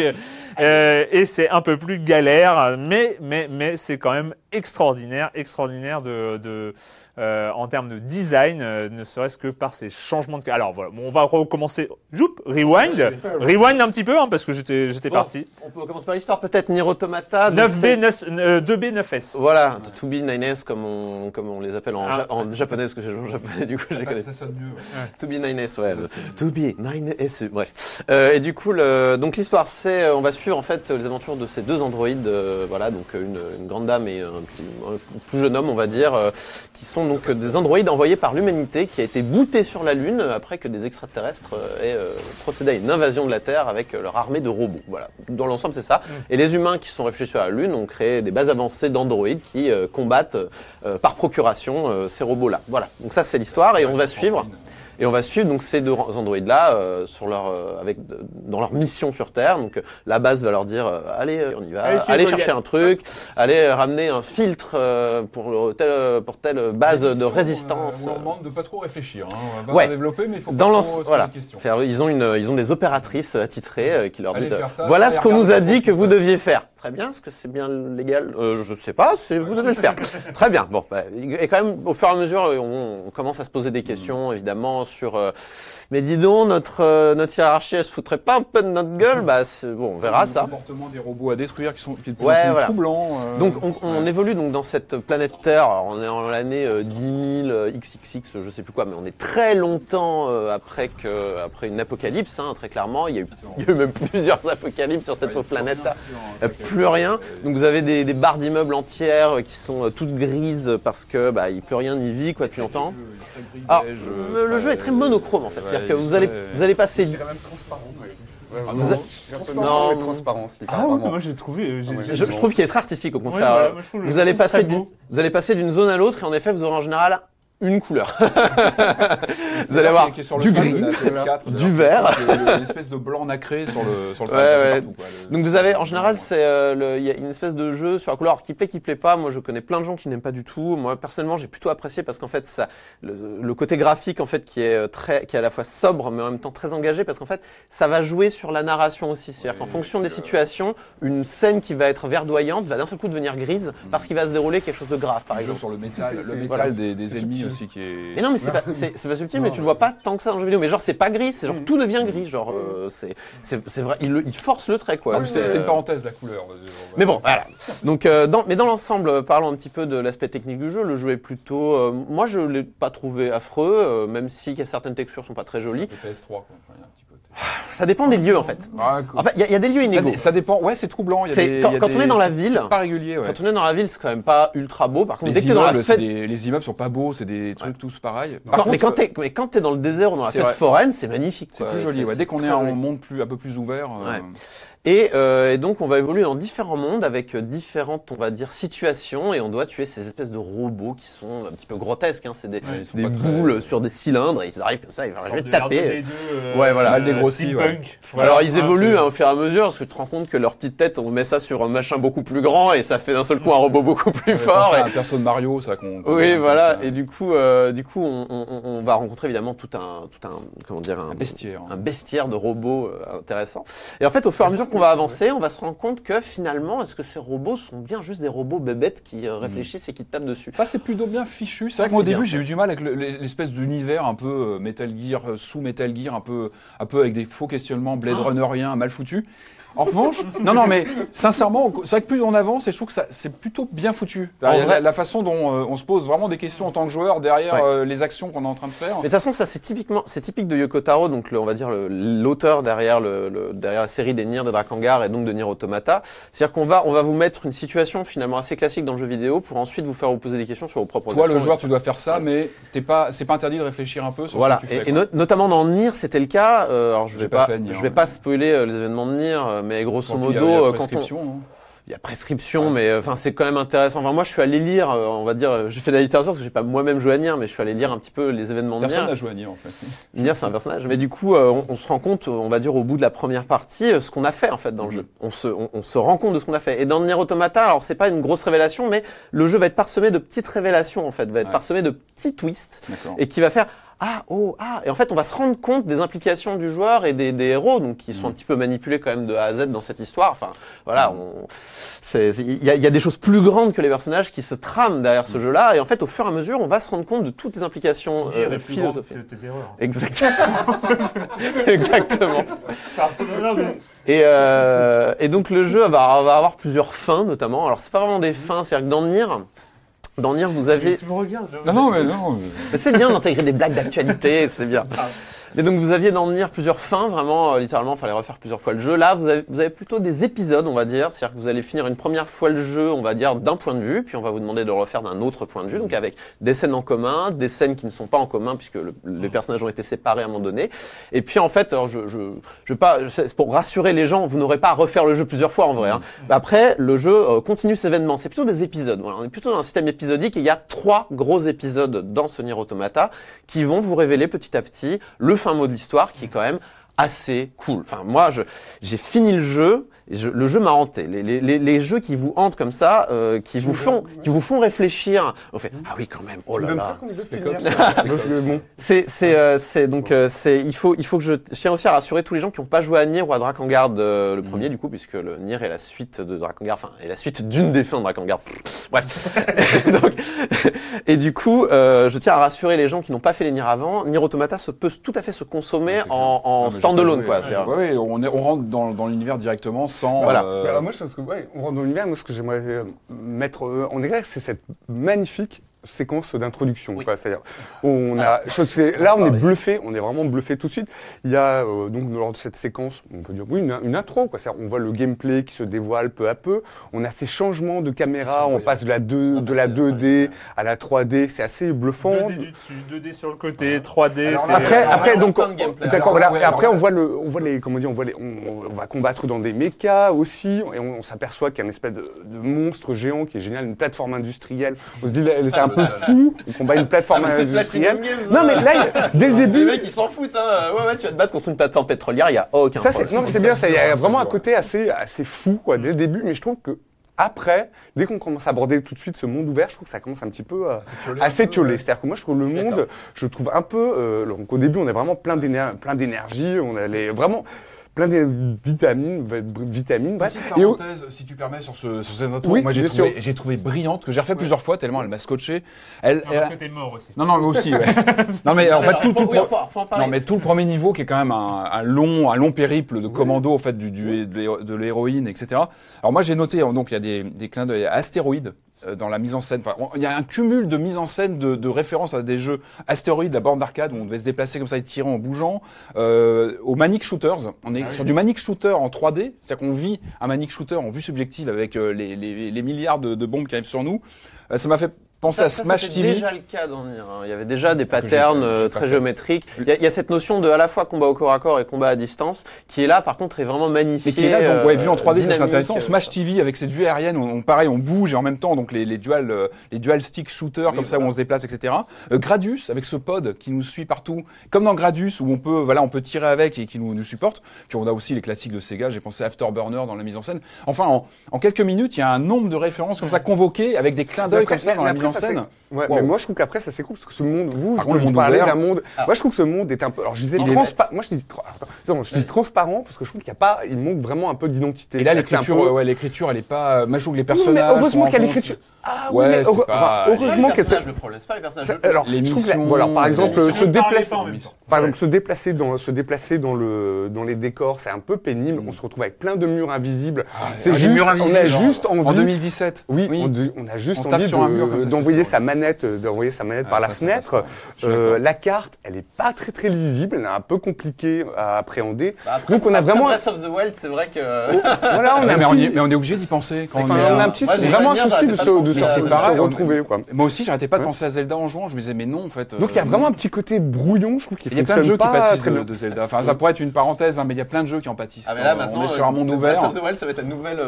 euh, et c'est un peu plus galère. Mais mais mais c'est quand même extraordinaire, extraordinaire de, de euh, en termes de design, euh, ne serait-ce que par ces changements de. Alors voilà, bon, on va recommencer. Joup, rewind, rewind un petit peu hein, parce que j'étais j'étais Bon, parti. On peut commencer par l'histoire peut-être Nier Automata. donc 9B, c'est- 9, euh, 2B, 9S. Voilà, 2B 9S comme on, comme on les appelle en, Ah. ja- en japonais, parce que j'ai joué en japonais, du coup je les connais. Ça sonne mieux. ouais. 2B 9S, ouais. le 2B 9S, bref. Euh, et du coup, le, donc l'histoire, c'est, on va suivre en fait les aventures de ces deux androïdes, euh, voilà, donc une, une grande dame et un petit, un plus jeune homme, on va dire, euh, qui sont donc des androïdes envoyés par l'humanité, qui a été booté sur la Lune après que des extraterrestres euh, aient euh, procédé à une invasion de la Terre avec euh, leur armée de robots. Voilà. Dans l'ensemble, c'est ça. Et les humains qui sont réfugiés sur la Lune ont créé des bases avancées d'androïdes qui euh, combattent euh, par procuration euh, ces robots-là. Voilà. Donc ça, c'est l'histoire et on va suivre. Et on va suivre donc ces deux androïdes là euh, sur leur euh, avec dans leur mission sur Terre. Donc euh, la base va leur dire euh, allez euh, on y va, Allez, chercher un truc, allez ramener un filtre euh, pour le- telle pour telle base de résistance. On leur demande de pas trop réfléchir. Hein. On va Ouais. développer, mais il faut pas Dans trop voilà. Faire- ils ont une ils ont des opératrices attitrées euh, qui leur disent ça, voilà ce qu'on nous a dit que vous deviez faire. Très bien. Est-ce que c'est bien légal? Euh, Je sais pas. C'est vous devez le faire. Très bien. Bon, bah, et quand même, au fur et à mesure, on, on commence à se poser des questions, évidemment, sur. euh, mais dis donc, notre euh, notre hiérarchie, elle se foutrait pas un peu de notre gueule Bah, c'est- bon, on verra Le ça. comportement des robots à détruire qui sont qui est de plus Ouais, en plus voilà. troublants. euh, Donc on, on ouais. évolue donc dans cette planète Terre. Alors, on est en l'année euh, 10 000 euh, XXX, je sais plus quoi, mais on est très longtemps euh, après que après une apocalypse, hein, très clairement. Il y, a eu, il y a eu même plusieurs apocalypses sur cette pauvre planète. n'y a plus rien. Donc vous avez des, des barres d'immeubles entières euh, qui sont toutes grises parce que bah il peut rien n'y vit quoi depuis longtemps. Alors le, le jeu est très monochrome en fait. C'est-à-dire que vous allez vous allez passer du- C'est quand même transparent. Ouais, vous vous a- Non, Non. transparence. il Ah vraiment. moi j'ai trouvé. euh, j'ai- Ah, j'ai- Je, je trouve qu'il est très artistique au contraire. vous allez passer d'une vous allez passer d'une zone à l'autre et en effet vous aurez en général une couleur. vous allez avoir sur du gris, de la PS4, du vert. Une espèce de blanc nacré sur le sur le Ouais, crâne, c'est ouais. partout, quoi, le- Donc vous avez en général c'est euh, le- il y a une espèce de jeu sur la couleur alors, qui plaît qui plaît pas. Moi je connais plein de gens qui n'aiment pas du tout. Moi personnellement j'ai plutôt apprécié parce qu'en fait ça le, le côté graphique en fait qui est euh, très qui est à la fois sobre mais en même temps très engagé parce qu'en fait ça va jouer sur la narration aussi. C'est-à-dire qu'en fonction des situations, une scène qui va être verdoyante va d'un seul coup devenir grise parce qu'il va se dérouler quelque chose de grave par Le jeu exemple. sur le métal, le métal voilà. des, des ennemis aussi qui est. Mais non, mais c'est pas, c'est, c'est pas subtil, mais tu le vois pas tant que ça dans le jeu vidéo. Mais genre, c'est pas gris, c'est genre tout devient gris. Genre, euh, c'est, c'est, c'est vrai, il, le- il force le trait, quoi. Ah oui, C'est, une euh, parenthèse la couleur. Mais bon, voilà. Donc, euh, dans, mais dans l'ensemble, parlons un petit peu de l'aspect technique du jeu. Le jeu est plutôt, euh, moi, je l'ai pas trouvé affreux, euh, même si certaines textures sont pas très jolies. Le PS3 quoi. Enfin, il y a un petit côté. Ça dépend des lieux, en fait. Ah, En fait, il y, a- il y a des lieux inégaux. ça dépend. Ouais, c'est troublant. il y a C'est- des- quand- il y a quand des- on est dans la ville, c'est pas régulier. Ouais. Quand on est dans la ville, c'est quand même pas ultra beau. Par contre, dès Les que dans la immeubles, c'est fête, des- les immeubles sont pas beaux, c'est des trucs tous pareils. quand- mais quand t'es, mais quand t'es dans le désert ou dans la fête vrai. foraine, c'est magnifique. c'est plus joli. Ouais. Dès qu'on est en joli. monde plus un peu plus ouvert. euh. Et, euh, et donc on va évoluer dans différents mondes avec euh, différentes, on va dire, situations et on doit tuer ces espèces de robots qui sont un petit peu grotesques. Hein. C'est des, Ouais, des très- boules sur des cylindres et ils arrivent comme ça, ils vont je vais te de taper. R2D2, euh, Ouais, voilà. Mal dégrossi, ouais. steampunk. Voilà. Alors ils Ah, évoluent c'est- hein, au fur et à mesure parce que tu te rends compte que leur petite tête, on met ça sur un machin beaucoup plus grand et ça fait d'un seul coup un robot beaucoup plus Ouais, fort. penser et- un perso de Mario, ça qu'on. Oui, voilà. ça. Et du coup, euh, du coup, on, on- on va rencontrer évidemment tout un, tout un, comment dire, un, Un bestiaire. un bestiaire de robots euh, intéressant. Et en fait, au fur et à mesure qu'on va avancer, on va se rendre compte que finalement, est-ce que ces robots sont bien juste des robots bébêtes qui euh, réfléchissent et qui tapent dessus Ça, c'est plutôt bien fichu. C'est Ça, vrai que moi, au c'est bien début, j'ai eu du mal avec le- l'espèce d'univers un peu euh, Metal Gear, euh, sous Metal Gear, un peu, un peu avec des faux questionnements Blade Ah. Runnerien mal foutu. En revanche, non, non, mais sincèrement, c'est vrai que plus on avance, et je trouve que ça- c'est plutôt bien foutu. Vrai- la, la façon dont euh, on se pose vraiment des questions en tant que joueur derrière Ouais. euh, les actions qu'on est en train de faire. Mais de toute façon, ça c'est typiquement, c'est typique de Yoko Taro, donc le- on va dire l'auteur derrière le, le- derrière la série des Nier de Drakengard et donc de Nier Automata. C'est-à-dire qu'on va, on va vous mettre une situation finalement assez classique dans le jeu vidéo pour ensuite vous faire vous poser des questions sur vos propres Toi, le joueur, tu dois faire ça, mais t'es pas, c'est pas interdit de réfléchir un peu sur Voilà, ce que tu fais. et, et notamment dans Nier, c'était le cas. Euh, alors je vais pas pas, fait Nier, je vais pas spoiler euh, les événements de Nier, euh, mais grosso modo, il y a euh, prescription, non il y a prescription, mais euh, enfin c'est quand même intéressant. Enfin moi, je suis allé lire, euh, on va dire, j'ai fait de la littérature parce que j'ai pas moi-même joué à Nier, mais je suis allé lire un petit peu les événements de Personne Nier. n'a joué à Nier, en fait. Nier, c'est un personnage. Mais du coup, on, on se rend compte, on va dire au bout de la première partie, ce qu'on a fait en fait dans le Mhm. jeu. On se, on, on se rend compte de ce qu'on a fait. Et dans Nier Automata, alors c'est pas une grosse révélation, mais le jeu va être parsemé de petites révélations en fait, va être Ouais. parsemé de petits twists et qui va faire ah oh ah. Et en fait on va se rendre compte des implications du joueur et des, des héros donc qui sont un petit peu manipulés quand même de A à Z dans cette histoire. Enfin voilà c'est- il y a, il y a des choses plus grandes que les personnages qui se trament derrière ce jeu là et en fait au fur et à mesure on va se rendre compte de toutes les implications euh, philosophiques. tes erreurs. exactement. Exactement. Non, non, mais- et, euh, et donc le jeu va, va avoir plusieurs fins notamment. Alors c'est pas vraiment des fins c'est à dire que dans Nier dans Nier vous aviez Tu me regardes. Non, non, mais non. mais C'est bien d'intégrer des blagues d'actualité, c'est bien. Mais donc vous aviez d'en venir plusieurs fins, vraiment, euh, littéralement, il fallait refaire plusieurs fois le jeu. Là, vous avez, vous avez plutôt des épisodes, on va dire. C'est-à-dire que vous allez finir une première fois le jeu, on va dire, d'un point de vue, puis on va vous demander de le refaire d'un autre point de vue, donc avec des scènes en commun, des scènes qui ne sont pas en commun, puisque le- les personnages ont été séparés à un moment donné. Et puis en fait, alors je, je, je pas, c'est pour rassurer les gens, vous n'aurez pas à refaire le jeu plusieurs fois en vrai. hein. Après, le jeu euh, continue ses événements. C'est plutôt des épisodes. Voilà, on est plutôt dans un système épisodique et il y a trois gros épisodes dans ce Nier Automata qui vont vous révéler petit à petit le fin mot de l'histoire qui est quand même assez cool. Enfin, moi, j'ai fini le jeu. je- le jeu m'a hanté. Les, les, les, les jeux qui vous hantent comme ça, euh, qui vous font, qui vous font réfléchir. On fait ah oui quand même. Oh là là. C'est, c'est, euh, c'est donc, euh, c'est, il faut, il faut que je, je tiens aussi à rassurer tous les gens qui n'ont pas joué à Nier ou à Drakengard euh, le premier du coup, puisque le Nier est la suite de Drakengard, enfin, est la suite d'une des fins de Drakengard. Bref. donc, et du coup, euh, je tiens à rassurer les gens qui n'ont pas fait les Nier avant. Nier Automata se peut tout à fait se consommer en, en standalone, quoi. C'est-à-dire- ouais, ouais, on, est- on rentre dans, dans l'univers directement sans. Voilà. euh, alors, moi, je pense que, ouais, on rentre dans l'univers. Moi, ce que j'aimerais euh, mettre euh, en exergue, c'est cette magnifique séquence d'introduction. quoi. C'est-à-dire, on a, je sais- là, on est bluffé, on est vraiment bluffé tout de suite. Il y a euh, donc lors de cette séquence, on peut dire oui, une, une intro. Quoi. C'est-à-dire, on voit le gameplay qui se dévoile peu à peu. On a ces changements de caméra, on passe de la 2 de la 2D à la 3D. C'est assez bluffant. 2D du dessus, 2D sur le côté, 3D. Alors Après, après, donc, d'accord, voilà. ouais, Et après, on voit le, on voit les, comment dire, on voit les, on, on va combattre dans des mechas aussi, et on, on s'aperçoit qu'il y a une espèce de, de monstre géant qui est génial, une plateforme industrielle. On se dit, c'est un peu fou, on combat une plateforme Ah, industrielle. Games, Non, mais hein. là, dès le Les début, mecs, ils s'en foutent, hein. Ouais, ouais, tu vas te battre contre une plateforme pétrolière, il y a aucun ça, problème. non, mais c'est bien, ça, il y a vraiment un côté assez, assez fou, quoi, dès le début, mais je trouve que, après, dès qu'on commence à aborder tout de suite ce monde ouvert, je trouve que ça commence un petit peu euh, assez tiolé. C'est-à-dire que moi, je trouve le monde, je trouve un peu. Euh, donc au début, on est vraiment plein d'éner- plein d'énergie, on les, vraiment plein de vitamines, vitamines. bref. Petite Et au- parenthèse, si tu permets, sur, ce, sur cette intro, Oui, moi j'ai trouvé, j'ai trouvé brillante, que j'ai refait plusieurs fois tellement elle m'a scotché. Elle, Ah, elle- parce que t'es mort aussi. Non, non, moi aussi, ouais. non, mais en fait, tout, le non, mais tout premier niveau qui est quand même un, un long, un long périple de commando, en fait, du, du- de l'héro- de l'héroïne, etc. Alors moi, j'ai noté, hein, donc, il y a des, des clins d'œil à astéroïdes dans la mise en scène. Enfin, il y a un cumul de mise en scène de, de références à des jeux astéroïdes, la borne d'arcade où on devait se déplacer comme ça et tirer en bougeant, euh, aux Manic Shooters. On est sur du Manic Shooter en 3D, c'est-à-dire qu'on vit un Manic Shooter en vue subjective avec euh, les, les, les milliards de, de bombes qui arrivent sur nous. Euh, ça m'a fait penser Ça, à ça, Smash c'était TV. déjà le cas dans Nier. hein. Il y avait déjà des que j'ai patterns euh, très géométriques. Il y, a, il y a cette notion de à la fois combat au corps à corps et combat à distance qui est là, par contre, est vraiment magnifiée. Mais qui est là, donc, ouais, vu en 3D, ça, c'est intéressant. euh, Smash TV avec cette vue aérienne, on, on- pareil, on bouge et en même temps, donc les, les dual, euh, les dual stick shooters comme ça où on se déplace, etc. Euh, Gradius avec ce pod qui nous suit partout, comme dans Gradius où on peut, voilà, on peut tirer avec et qui nous, nous supporte. Puis on a aussi les classiques de Sega. J'ai pensé à Afterburner dans la mise en scène. Enfin, en, en quelques minutes, il y a un nombre de références comme ça convoquées avec des clins d'œil comme ça dans la mise après, en scène. C'est- Ouais, Wow. mais moi je trouve qu'après ça s'écoule parce que ce monde, vous, Par vous contre, le monde parlez d'un monde. Moi je trouve que ce monde est un peu. Alors je disais transparent. Moi je dis, non, je dis transparent parce que je trouve qu'il y a pas, il manque vraiment un peu d'identité. Et là, que c'est l'écriture, peu- euh, ouais, l'écriture, elle est pas. Moi, je trouve que les Oui, mais personnages. heureusement qu'il y a en l'écriture. Ah oui, Ouais, mais c'est heureux- pas- enfin, C'est heureusement que personnages c'est. le problème, c'est pas les personnages. Alors, Les je trouve que la- missions, voilà, par exemple, euh, se déplacer, par exemple, se déplacer dans, se déplacer dans le, dans les décors, c'est un peu pénible. On se retrouve avec plein de murs invisibles. c'est Ah, des juste, murs on a juste envie. En 2017. Oui, On, de- on a juste On tape envie sur un mur comme de- ça, d'envoyer c'est sa manette, euh, d'envoyer sa manette Ah, par la ça, fenêtre. Euh, la carte, elle est pas très très lisible, elle est un peu compliquée à appréhender. Bah, après- Donc on a après vraiment, Breath of the Wild, c'est vrai que. voilà, on a Ouais, un mais, on petit- y est, mais on est obligé d'y penser. Quand on, est, on a un petit, j'ai vraiment un souci de se, de se- pareil, on- retrouver. Quoi. Moi aussi, j'arrêtais pas de Ouais. penser à Zelda en jouant. Je me disais, mais non, en fait. Donc il y a euh, vraiment un petit côté brouillon, je trouve, qui Il y a plein de jeux qui pâtissent de, Zelda. Enfin, ça pourrait être une parenthèse, hein, mais il y a plein de jeux qui en pâtissent. Ah, mais là, Quand maintenant. on est sur un monde ouvert. Breath of the Wild, ça va être une nouvelle.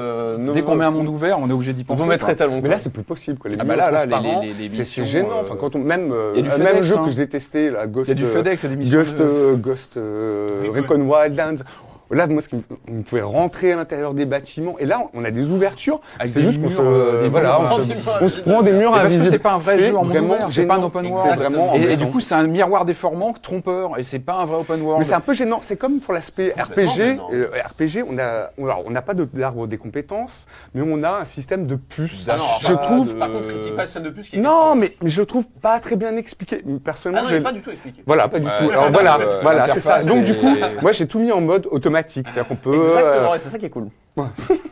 Dès qu'on met un monde ouvert, on est obligé d'y On penser. peut mettre. Mais là, c'est plus possible. Quoi. Les Ah bah murs là, là, les- transparents, les- les c'est- gênant. euh, Enfin, quand on, même, euh, il y a du même FedEx, jeu hein. que je détestais, la Ghost, Il y a du euh, FedEx, il y a des missions Ghost, de- euh, Ghost euh, Recon Wildlands. Là, moi, ce qui on pouvait rentrer à l'intérieur des bâtiments. Et là, on a des ouvertures. Avec C'est des juste qu'on murs, se, euh, des voilà, murs, on, se, on prend des murs Mais parce que invisibles. c'est pas un vrai jeu en monde ouvert, c'est pas un open world. vraiment Et, du coup, c'est un miroir déformant, trompeur, et c'est pas un vrai open world. Mais c'est un peu gênant. C'est comme pour l'aspect RPG. Euh, RPG, on a, on alors, on n'a pas de- d'arbre des compétences, mais on a un système de puces. Ah non, je trouve. Par contre, critique pas la scène de plus qui est. Non, mais, mais je le trouve pas très bien expliqué. Ah Personnellement, non, il est j'ai. pas du tout expliqué. Voilà, pas du tout. Alors voilà, euh, voilà, c'est ça. Donc du coup, moi j'ai tout mis en mode automatique, c'est-à-dire qu'on peut. Exactement, euh, ouais, c'est ça qui est cool. Ouais.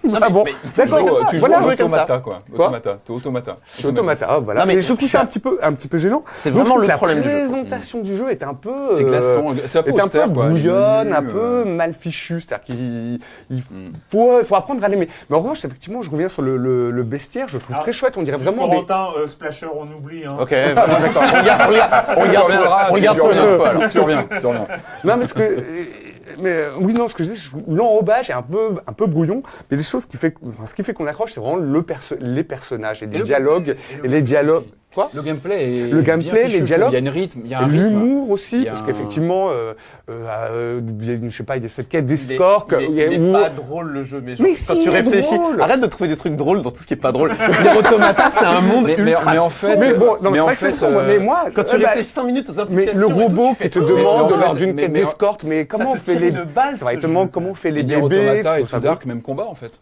Non, Ah bon, mais d'accord, tu joues voilà. automata, quoi. Quoi Automata, t'es automata. Je suis automata, ah, voilà. Non, mais mais, je trouve je ça un petit peu, un petit peu gênant. C'est vraiment le que problème du jeu, La présentation du jeu est un peu. C'est euh, glaçant, c'est un peu est un peu un euh. mal fichu, c'est-à-dire qu'il il Mm. faut, il faut apprendre à l'aimer. Mais en revanche, effectivement, je reviens sur le, le, le bestiaire, je le trouve très chouette, on dirait vraiment. Corentin, euh, Splasher, on oublie. Hein. Ok, bah, d'accord. On regarde, on regarde, on Tu regarde, reviens. Tu. Non, mais ce que, euh, mais euh, oui, non, ce que je trouve l'enrobage est un peu, un peu brouillon. Mais les choses qui fait, que- enfin, ce qui fait qu'on accroche, c'est vraiment le perso- les personnages et les le- dialogues et, les dialogues. Quoi Le gameplay est Le gameplay, bien fichu, les dialogues. Il y a une rythme, il y a Et un rythme. L'humour aussi, Il y a parce un- qu'effectivement, euh, euh, euh, il y a une- je sais pas, il y a cette quête est- d'escorte. il est- il y a- il est où- pas drôle le jeu, mais, genre, Mais quand si, tu réfléchis, drôle. arrête de trouver des trucs drôles dans tout ce qui est pas drôle. Nier Automata, c'est un monde Mais- mais- ultra mais en fait. Mais bon, non, mais Mais c'est que sombre, euh, mais moi, Quand tu euh, bah, réfléchis 5 minutes aux mais implications, le robot qui te demande mais lors d'une mais- quête mais- d'escorte, mais comment on fait les comment on fait les bébés Automata et. Dark, même combat en fait.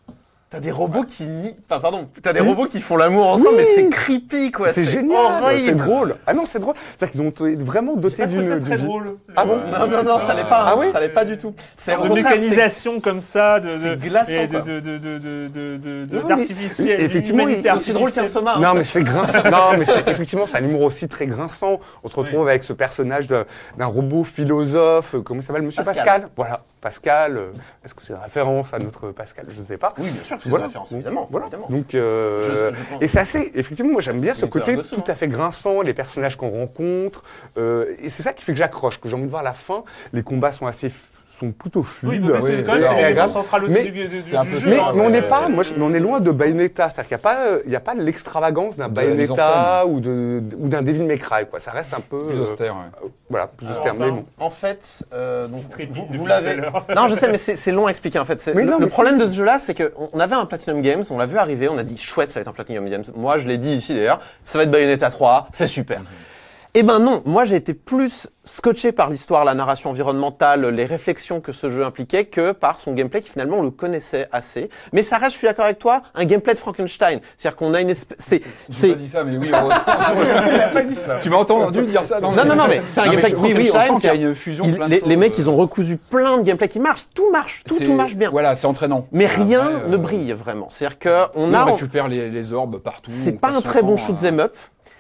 T'as des robots qui nient. Enfin, pardon. T'as des robots qui font l'amour ensemble, Oui. mais c'est creepy, quoi. C'est génial, c'est drôle. Ah non, c'est drôle. C'est-à-dire qu'ils ont été vraiment dotés d'une. d'une- Ah bon Non, non, non, ça l'est pas. Ah hein. oui Ça l'est pas du tout. C'est c'est- mécanisation comme ça, de, c'est de, glaçant, et de, de, de, de, de, de, de- de- Non, mais- d'artificiel, effectivement, C'est aussi drôle qu'un hein. Non, mais c'est grinçant. non, mais c'est effectivement, c'est un humour aussi très grinçant. On se retrouve avec ce personnage d'un robot philosophe. euh, Comment il s'appelle Monsieur. Pascal? Voilà, Pascal. euh, Est-ce que c'est une référence à notre Pascal? Je ne sais pas. Oui, bien sûr que c'est Voilà. une référence, évidemment. Voilà. évidemment. Donc, euh, Je- et c'est assez. Effectivement, moi j'aime bien ce côté tout à fait grinçant, les personnages qu'on rencontre, euh, et c'est ça qui fait que j'accroche, que j'ai envie de voir la fin. Les combats sont assez, sont plutôt Oui, fluides. mais c'est Oui, quand c'est même c'est l'élément agréable. central aussi Mais du, du, du c'est un peu jeu. ça, Mais, mais on n'est pas, moi, je- mais on est loin de Bayonetta, c'est-à-dire qu'il n'y a pas, il y a pas de l'extravagance d'un Bayonetta ou de ou d'un Devil May Cry, quoi. Ça reste un peu, Plus euh, austère. ouais. euh, voilà, plus austère. Mais bon. En fait, euh, donc, vous, l'avez. Non, je sais, mais c'est c'est long à expliquer en fait. C'est- Mais le non, le mais problème de ce jeu-là, c'est qu'on on avait un Platinum Games, on l'a vu arriver, on a dit chouette, ça va être un Platinum Games. Moi, je l'ai dit ici d'ailleurs, ça va être Bayonetta 3, c'est super. Eh ben non, moi j'ai été plus scotché par l'histoire, la narration environnementale, les réflexions que ce jeu impliquait que par son gameplay qui finalement on le connaissait assez. Mais ça reste, je suis d'accord avec toi, un gameplay de Frankenstein. C'est-à-dire qu'on a une espèce, c'est, J'ai pas dit ça, mais oui. on- Tu m'as entendu dire ça Non, non, non, mais c'est un Non, gameplay je- de oui, oui, on Frankenstein, sent qu'il y a une fusion. il- plein de les, mecs, ils ont recousu plein de gameplay qui marchent, tout marche, tout, tout marche bien. Voilà, c'est entraînant. Mais Après, rien euh, ne brille vraiment. C'est-à-dire que on nous, a, on récupère les, les orbes partout. c'est pas un très bon shoot 'em up.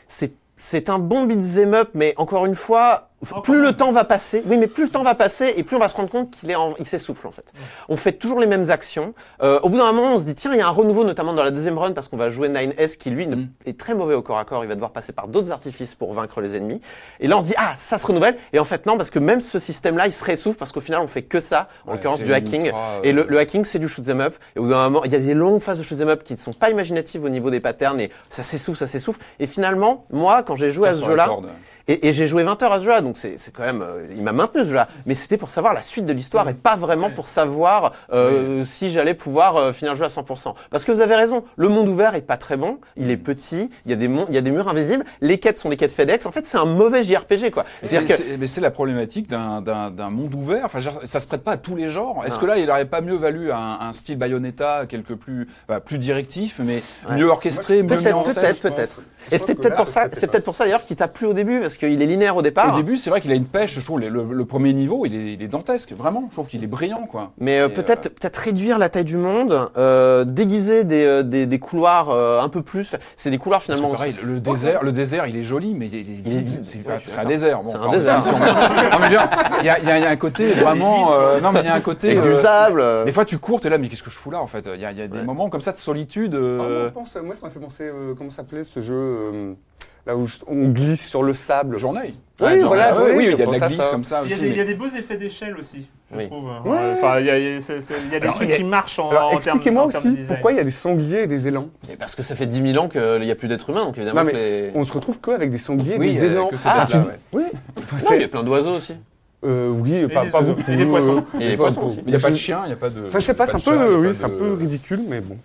C'est c'est un bon beat'em up, mais encore une fois, Plus le temps va passer, oui, mais plus le temps va passer et plus on va se rendre compte qu'il est, en- il s'essouffle en fait. On fait toujours les mêmes actions. Euh, au bout d'un moment, on se dit tiens, il y a un renouveau, notamment dans la deuxième run, parce qu'on va jouer 9S qui lui Mm. est très mauvais au corps à corps. Il va devoir passer par d'autres artifices pour vaincre les ennemis. Et là, on se dit ah, ça se renouvelle. Et en fait, non, parce que même ce système-là, il se réessouffle parce qu'au final, on fait que ça, en Ouais, l'occurrence du hacking. ultra, euh, Et le, le hacking, c'est du shoot 'em up. Et au bout d'un moment, il y a des longues phases de shoot 'em up qui ne sont pas imaginatives au niveau des patterns et ça s'essouffle, ça s'essouffle. Et finalement, moi, quand j'ai joué à ce jeu-là. Et, et j'ai joué 20 heures à ce jeu-là, donc c'est c'est quand même, euh, il m'a maintenu ce jeu-là. Mais c'était pour savoir la suite de l'histoire et pas vraiment pour savoir euh, si j'allais pouvoir euh, finir le jeu à 100%. Parce que vous avez raison, le monde ouvert est pas très bon, il est petit, il y a des il y a des murs invisibles, les quêtes sont des quêtes FedEx. En fait, c'est un mauvais JRPG quoi. Mais C'est-à-dire c'est- que c'est- mais c'est la problématique d'un- d'un d'un monde ouvert. Enfin, ça se prête pas à tous les genres. Est-ce Non. que là, il aurait pas mieux valu un, un style Bayonetta, quelque plus, bah, plus directif, mais Ouais. mieux orchestré, mieux mis peut-être, en scène peut-être, peut-être. Et c'était peut-être pour ça, c'est peut-être pour ça d'ailleurs qu'il t'a plu au début parce qu'il est linéaire au départ. Au début, c'est vrai qu'il a une pêche. Je trouve le, le- le premier niveau, il est, il est dantesque, vraiment. Je trouve qu'il est brillant, quoi. Mais euh, Et, peut-être euh, peut-être réduire la taille du monde, euh, déguiser des, euh, des, des couloirs euh, un peu plus. C'est des couloirs finalement. pareil, le désert, le désert, il est joli, mais il est, Il est vide. vide. C'est Ouais, un désert. Bon, C'est un désert. il y a, il y a- il y a un côté vraiment. euh, non, mais il y a un côté. avec euh, du sable. euh. Des fois, tu cours, t'es là, mais qu'est-ce que je fous là, en fait? Il y a, il y a des Ouais. moments comme ça de solitude. Ah, moi, euh, je pense- moi, ça m'a fait penser, euh, comment s'appelait ce jeu euh, Là où on glisse sur le sable. Oui, voilà, ouais, oui, oui, je il y a de la glisse ça. comme ça Il y, a aussi. des, il y a des beaux effets d'échelle aussi, je Oui. trouve. Ouais. Enfin, il y a, il y a- c'est- c'est- il y a des Alors, trucs y qui marchent en, Alors en termes expliquez-moi aussi pourquoi il y a des sangliers et des élans. Et Parce que ça fait 10 000 ans qu'il n'y a plus d'êtres humains, donc évidemment Non, que les. On se retrouve que avec des sangliers et Oui, des euh, élans. que Ah, ouais. Oui. Il y a plein d'oiseaux aussi. Euh, oui, pas, pas beaucoup. Et des poissons. euh, Et des pas poissons beaucoup. aussi. Il n'y a pas de Je- chien, il n'y a pas de. Enfin, je sais pas, c'est un de peu, a oui, c'est un de- peu ridicule, mais bon.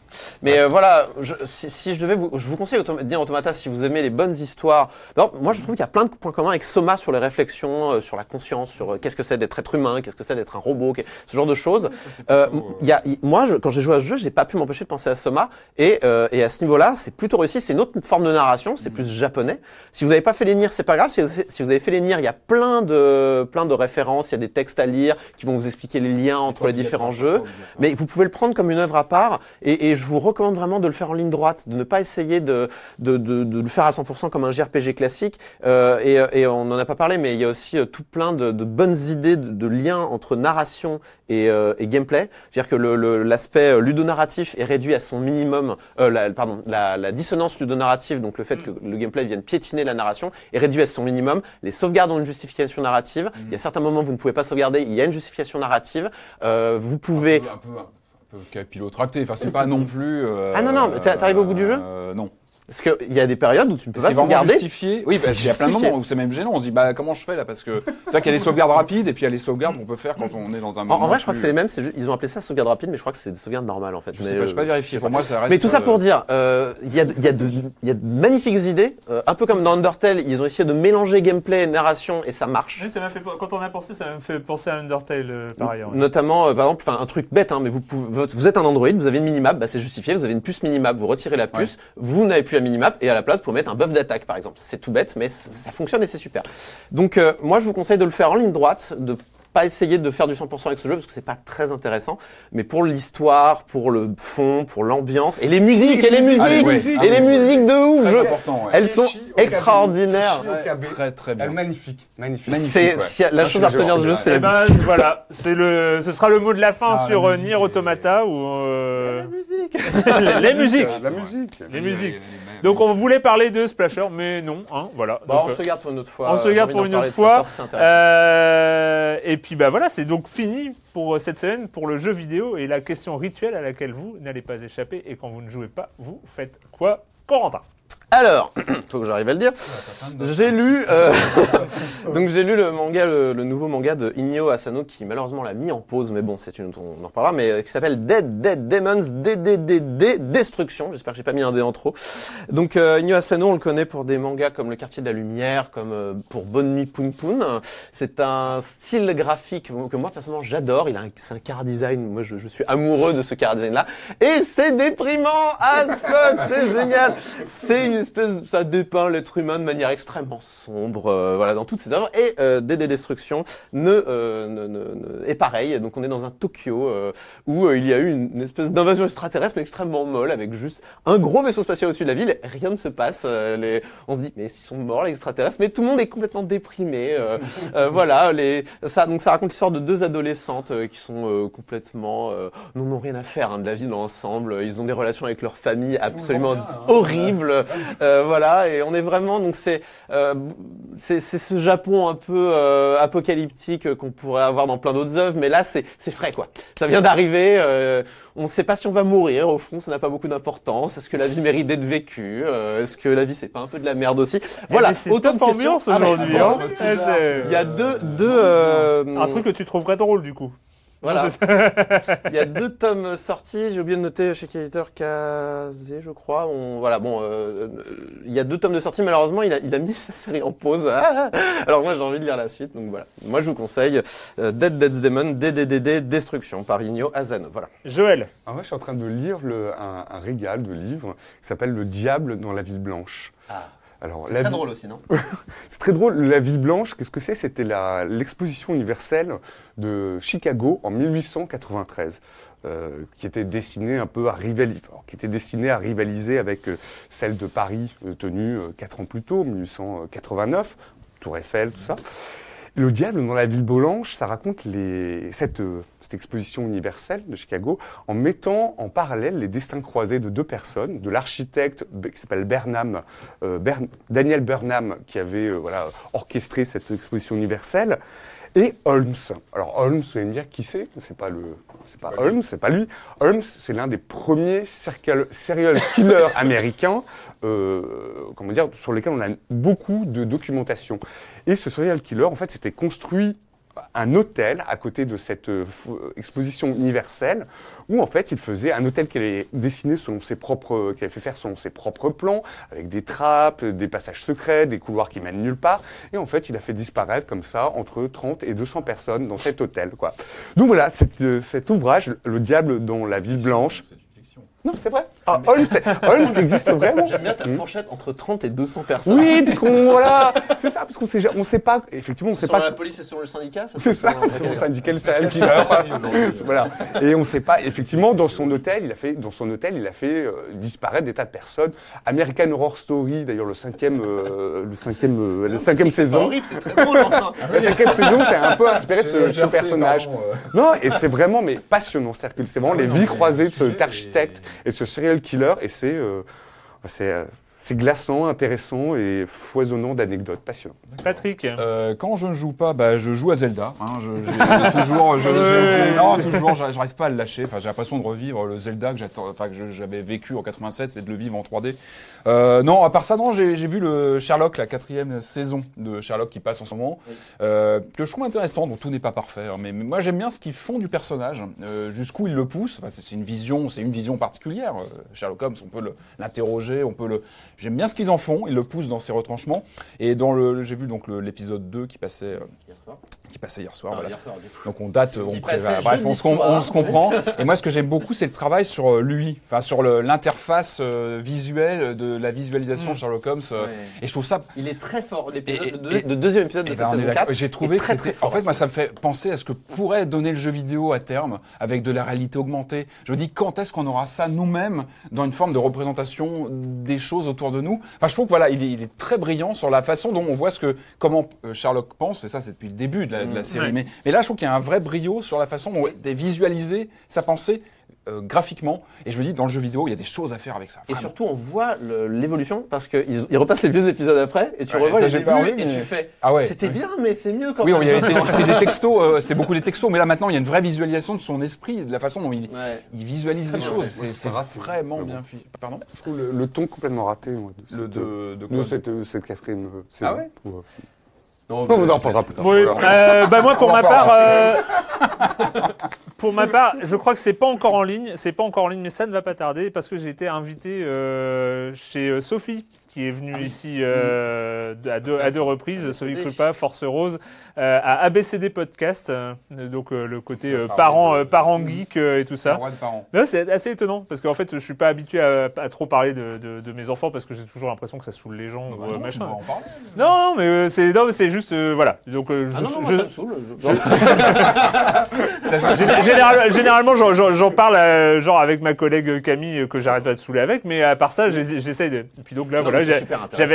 Mais euh, voilà, je- si, si je devais vous, je vous conseille Autom- Nier Automata si vous aimez les bonnes histoires. Alors, moi, je trouve qu'il y a plein de points communs avec Soma sur les réflexions, euh, sur la conscience, sur euh, qu'est-ce que c'est d'être être humain, qu'est-ce que c'est d'être un robot, ce genre de choses. Euh, il y a, il- moi, je- quand j'ai joué à ce jeu, j'ai pas pu m'empêcher de penser à Soma. Et, euh, et à ce niveau-là, c'est plutôt réussi. C'est une autre forme de narration, c'est plus japonais. Si vous n'avez pas fait les Nier, c'est pas grave. Si vous, si vous avez fait les Nier, il y a plein de, plein de références, il y a des textes à lire qui vont vous expliquer les liens entre les différents jeux. Mais vous pouvez le prendre comme une œuvre à part et, et je vous recommande vraiment de le faire en ligne droite, de ne pas essayer de, de, de, de le faire à 100% comme un JRPG classique. Euh, et, et on n'en a pas parlé, mais il y a aussi euh, tout plein de, de bonnes idées de, de liens entre narration et, euh, et gameplay. C'est-à-dire que le- le- l'aspect euh, ludonarratif est réduit à son minimum, euh, la, pardon, la, la dissonance ludonarrative, donc le fait que le gameplay vienne piétiner la narration, est réduit à son minimum. Les sauvegardes ont une justification narrative. Il y a certains moments vous ne pouvez pas sauvegarder, il y a une justification narrative. Euh, vous pouvez... Un peu, un peu, un peu capillotracté. Enfin, c'est pas non plus. euh, Ah non, non, t'arrives au bout du jeu? euh, Non. Parce qu'il y a des périodes où tu ne peux C'est pas vraiment sauvegarder. justifié. Oui, parce qu'il y a plein de moments où c'est même gênant. On se dit, bah, comment je fais là? Parce que c'est vrai qu'il y a les sauvegardes rapides et puis il y a les sauvegardes qu'on peut faire quand on est dans un En, moment. en vrai, je crois que c'est les mêmes. juste- Ils ont appelé ça sauvegarde rapide, mais je crois que c'est des sauvegardes normales en fait. Je Mais, sais pas, je euh, pas vérifié. Pour moi, ça reste. Mais tout ça pour euh, dire, euh, il y, a, de- il y, a de- il y a de magnifiques idées, euh, un peu comme dans Undertale, ils ont essayé de mélanger gameplay et narration et ça marche. Oui, ça m'a fait, quand on a pensé, ça m'a fait penser à Undertale euh, par ailleurs. Notamment, euh, par exemple, enfin un truc bête, hein, mais vous, pouvez, vous êtes un Android, vous avez une minimap, bah, c'est justifié, vous avez une puce minimap, vous retirez la puce, vous n'avez plus minimap, et à la place, pouvez mettre un buff d'attaque, par exemple. C'est tout bête, mais ça fonctionne et c'est super. Donc, euh, moi, je vous conseille de le faire en ligne droite, de pas essayer de faire du 100% avec ce jeu parce que c'est pas très intéressant, mais pour l'histoire, pour le fond, pour l'ambiance et les musiques et les musiques Ah, et Ah, les oui. musiques de ouf. Je- ouais. Elles sont extraordinaires. Très, très bien. magnifique, magnifique. C'est ouais. la Moi, chose à retenir du jeu, c'est la ben, musique. voilà, c'est le, ce sera le mot de la fin Ah, sur la euh, musique, Nier Automata ou euh, La les musiques. La musique. Les musiques. Donc on voulait parler de Splasher, mais non, hein, voilà. Donc, on se garde pour une autre fois. on se garde pour une autre Splasher, fois. Euh, et puis bah voilà, c'est donc fini pour euh, cette semaine pour le jeu vidéo et la question rituelle à laquelle vous n'allez pas échapper et quand vous ne jouez pas, vous faites quoi, Corentin? Alors, faut que j'arrive à le dire. J'ai lu, euh, donc j'ai lu le manga, le, le nouveau manga de Inyo Asano qui malheureusement l'a mis en pause, mais bon, c'est une, on en reparlera, mais euh, qui s'appelle Dead Dead Demons DDDD Destruction. J'espère que j'ai pas mis un D en trop. Donc euh, Inyo Asano, on le connaît pour des mangas comme Le Quartier de la Lumière, comme euh, pour Bonne Nuit Poun Poun. C'est un style graphique que moi personnellement j'adore. Il a c'est un car design. Moi, je, je suis amoureux de ce car design là, et c'est déprimant as fuck. C'est génial. C'est espèce, ça dépeint l'être humain de manière extrêmement sombre, euh, voilà, dans toutes ses œuvres. Et euh, DD Destruction ne, euh, ne, ne- ne- est pareil. Donc on est dans un Tokyo euh, où euh, il y a eu une, une espèce d'invasion extraterrestre, mais extrêmement molle, avec juste un gros vaisseau spatial au-dessus de la ville. Rien ne se passe. euh, les, on se dit, mais ils sont morts les extraterrestres. Mais tout le monde est complètement déprimé. voilà, les, ça, donc ça raconte l'histoire de deux adolescentes qui sont euh, complètement, euh, n'en ont rien à faire hein, de la vie ensemble. Ils ont des relations avec leur famille absolument horribles. Euh, voilà, et on est vraiment donc c'est euh, c'est c'est ce Japon un peu euh, apocalyptique qu'on pourrait avoir dans plein d'autres œuvres, mais là c'est c'est frais quoi. Ça vient d'arriver. euh, on ne sait pas si on va mourir. Au fond, ça n'a pas beaucoup d'importance. Est-ce que la vie mérite d'être vécue Euh, Est-ce que la vie c'est pas un peu de la merde aussi? Voilà, Eh, c'est autant de questions. Ah, aujourd'hui. hein. Eh, Il y a deux deux euh, un truc que tu trouverais drôle du coup. Voilà. Il y a deux tomes sortis. J'ai oublié de noter chez quel éditeur Kazé, je crois. On, voilà, bon, euh, euh, il y a deux tomes de sortie. Malheureusement, il a, il a mis sa série en pause. Ah Alors moi, j'ai envie de lire la suite. Donc voilà. Moi, je vous conseille euh, Dead Dead's Demon, DDDD Destruction par Igno Asano. Voilà. Joël, Alors moi, je suis en train de lire le- un, un régal de livres qui s'appelle Le Diable dans la ville blanche. Alors, la vi- aussi, non C'est très drôle. La ville blanche, qu'est-ce que c'est? C'était la- l'exposition universelle de Chicago en 1893. euh, qui était destinée un peu à rivaliser, qui était destinée à rivaliser avec euh, celle de Paris euh, tenue quatre ans plus tôt, 1889, Tour Eiffel, tout ça. Le diable dans la ville blanche, ça raconte les, cette, euh, cette exposition universelle de Chicago en mettant en parallèle les destins croisés de deux personnes, de l'architecte qui s'appelle Bernam, euh, Bern- Daniel Burnham, qui avait euh, voilà, orchestré cette exposition universelle, et Holmes. Alors Holmes, vous allez me dire qui c'est? C'est pas le, c'est pas Holmes, c'est pas lui. Holmes, c'est l'un des premiers serial, serial killers américains, euh, comment dire, sur lesquels on a beaucoup de documentation. Et ce serial killer, en fait, s'était construit un hôtel à côté de cette euh, f- exposition universelle où en fait il faisait un hôtel qu'il avait dessiné selon ses propres qu'il avait fait faire selon ses propres plans avec des trappes, des passages secrets, des couloirs qui mènent nulle part et en fait il a fait disparaître comme ça entre 30 et 200 personnes dans cet hôtel quoi. Donc voilà, cet, euh, cet ouvrage Le diable dans la ville blanche. Non, c'est vrai. Ah, Holmes, Holmes existe vraiment. J'aime bien ta fourchette entre 30 et 200 personnes. Oui, puisqu'on voilà, c'est ça, parce qu'on sait, on sait pas, effectivement, on sait pas. la police et selon le syndicat C'est ça, mon Ok. syndicat le serial killer. voilà. Et on sait pas, effectivement, dans son hôtel, il a fait, dans son hôtel, il a fait euh, disparaître des tas de personnes. American Horror Story, d'ailleurs, le cinquième, euh, le cinquième, euh, le cinquième C'est saison. horrible, c'est très drôle enfin. La cinquième saison, c'est un peu inspiré de ce, personnage. euh. Non, et c'est vraiment mais passionnant. C'est-à-dire que c'est vraiment Ah les vies croisées le de ce sujet architecte et ce serial killer, et c'est, euh, c'est, euh, c'est glaçant, intéressant et foisonnant d'anecdotes passionnantes. Patrick Euh, quand je ne joue pas, bah, je joue à Zelda. hein. Je- j'ai toujours, je, non, toujours, j'arrive pas à le lâcher. Enfin, j'ai l'impression de revivre le Zelda que je- j'avais vécu en 87 et de le vivre en 3D. Euh, non, à part ça, non, j'ai vu le Sherlock, la quatrième saison de Sherlock qui passe en ce moment, euh, que je trouve intéressant. Donc tout n'est pas parfait, hein, mais, mais moi j'aime bien ce qu'ils font du personnage, euh, jusqu'où ils le poussent. Enfin, c'est une vision, c'est une vision particulière. euh, Sherlock Holmes, on peut l'interroger, on peut le. J'aime bien ce qu'ils en font. Ils le poussent dans ses retranchements. Et dans le, j'ai vu donc l'épisode 2 qui passait, euh, Hier soir. qui passait hier soir. Ah, voilà. hier soir, du coup. Donc on date, on bref, on se, on comprend. Et moi, ce que j'aime beaucoup, c'est le travail sur euh, lui, enfin sur l'interface euh, visuelle de la visualisation de Sherlock Holmes. euh, Ouais. Et je trouve ça. Il est très fort. L'épisode, et- le deuxième épisode de Eh cette ben, on est saison d'accord. 4 J'ai trouvé que très, c'était. fort. En fait, moi, ça me fait penser à ce que pourrait donner le jeu vidéo à terme avec de la réalité augmentée. Je me dis, quand est-ce qu'on aura ça nous-mêmes dans une forme de représentation des choses autour de nous Enfin, je trouve que voilà, il est, il est très brillant sur la façon dont on voit ce que comment euh, Sherlock pense. Et ça, c'est depuis le début de la, de la série. Ouais. Mais, mais là, je trouve qu'il y a un vrai brio sur la façon dont est visualisé sa pensée. Euh, graphiquement et je me dis dans le jeu vidéo il y a des choses à faire avec ça Et surtout, on voit l'évolution parce qu'ils ils repassent les vieux épisodes après et tu Ouais, revois les j'ai débuts pas envie, et mais- tu fais. Ah ouais. C'était bien, mais c'est mieux quand oui, même. été- c'était des textos, euh, c'était beaucoup des textos, mais là maintenant il y a une vraie visualisation de son esprit, de la façon dont il, Ouais. il visualise les choses. C'est vraiment bien bon. Pardon? Je trouve le, le ton complètement raté. moi, de Le cette, de, de de quoi? cette, euh, cette quatrième euh. Ah ouais? Non, on mais- en reparlera plus tard. Oui, euh, bah moi pour On ma part, parlera. euh, pour ma part, je crois que c'est pas encore en ligne, c'est pas encore en ligne, mais ça ne va pas tarder parce que j'ai été invité euh, chez euh, Sophie qui est venue ici euh, à, deux, à deux reprises, Sophie Krupa, Force Rose, euh, à ABCD Podcast, euh, donc euh, le côté euh, parents euh, parents geek euh, et tout ça. C'est assez étonnant parce qu'en fait, je suis pas habitué à, à trop parler de, de- de mes enfants parce que j'ai toujours l'imprestion que ça saoule les gens Bah ou euh, non, machin. en parler. Non, non, mais euh, c'est non, mais c'est juste euh, voilà. Donc euh, je, Ah non, non, moi, je- ça me saoule. je- Gé- général- généralement, j'en- parle euh, genre avec ma collègue Camille euh, que j'arrête pas de saouler avec, mais à part ça, j'ai- j'essaye de. Et puis donc là, Non, voilà,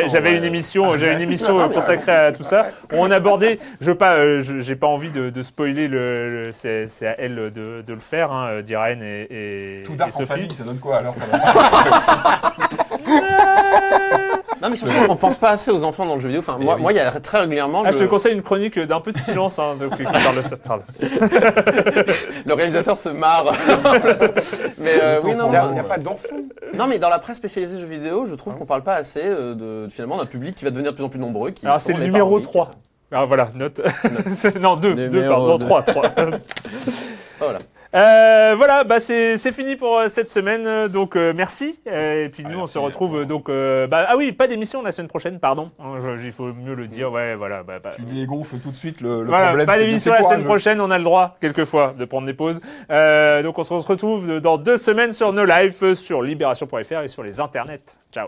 j'avais une émission, j'avais une émission euh, consacrée à tout ça. où On abordait, je pas, euh, je- j'ai pas envie de, de spoiler le, le- c'est c'est à elle de, de le faire, hein, d'Irène et, et, Tout et dark en Sophie. famille, ça donne quoi alors Non, mais surtout, on pense pas assez aux enfants dans le jeu vidéo. Enfin, moi, oui. moi, il y a très régulièrement Ah, le, je te conseille une chronique d'un peu de silence, hein, donc, qui parle de ça. Pardon. le réalisateur se marre. mais euh, oui, non, Il n'y a, pas d'enfants. non, mais dans la presse spécialisée jeux vidéo, je trouve qu'on parle pas assez euh, de finalement d'un public qui va devenir de plus en plus nombreux. Qui Alors sont c'est le numéro parents geeks. 3. Alors voilà, note. non, 2, 2, Numéro pardon, deux. 3, 3. Voilà. Euh, voilà, bah c'est fini pour euh, cette semaine, euh, donc euh, merci. Euh, et puis nous, on merci, se retrouve donc. bah, ah oui, pas d'émission la semaine prochaine, pardon. Hein, Il faut mieux le dire, ouais, voilà. Bah, bah, Tu dégonfles tout de suite le, le voilà, problème. pas d'émission la semaine prochaine, on a le droit, quelquefois, de prendre des pauses. Donc on se retrouve dans deux semaines sur nos lives, sur libération.fr et sur les internets. Ciao.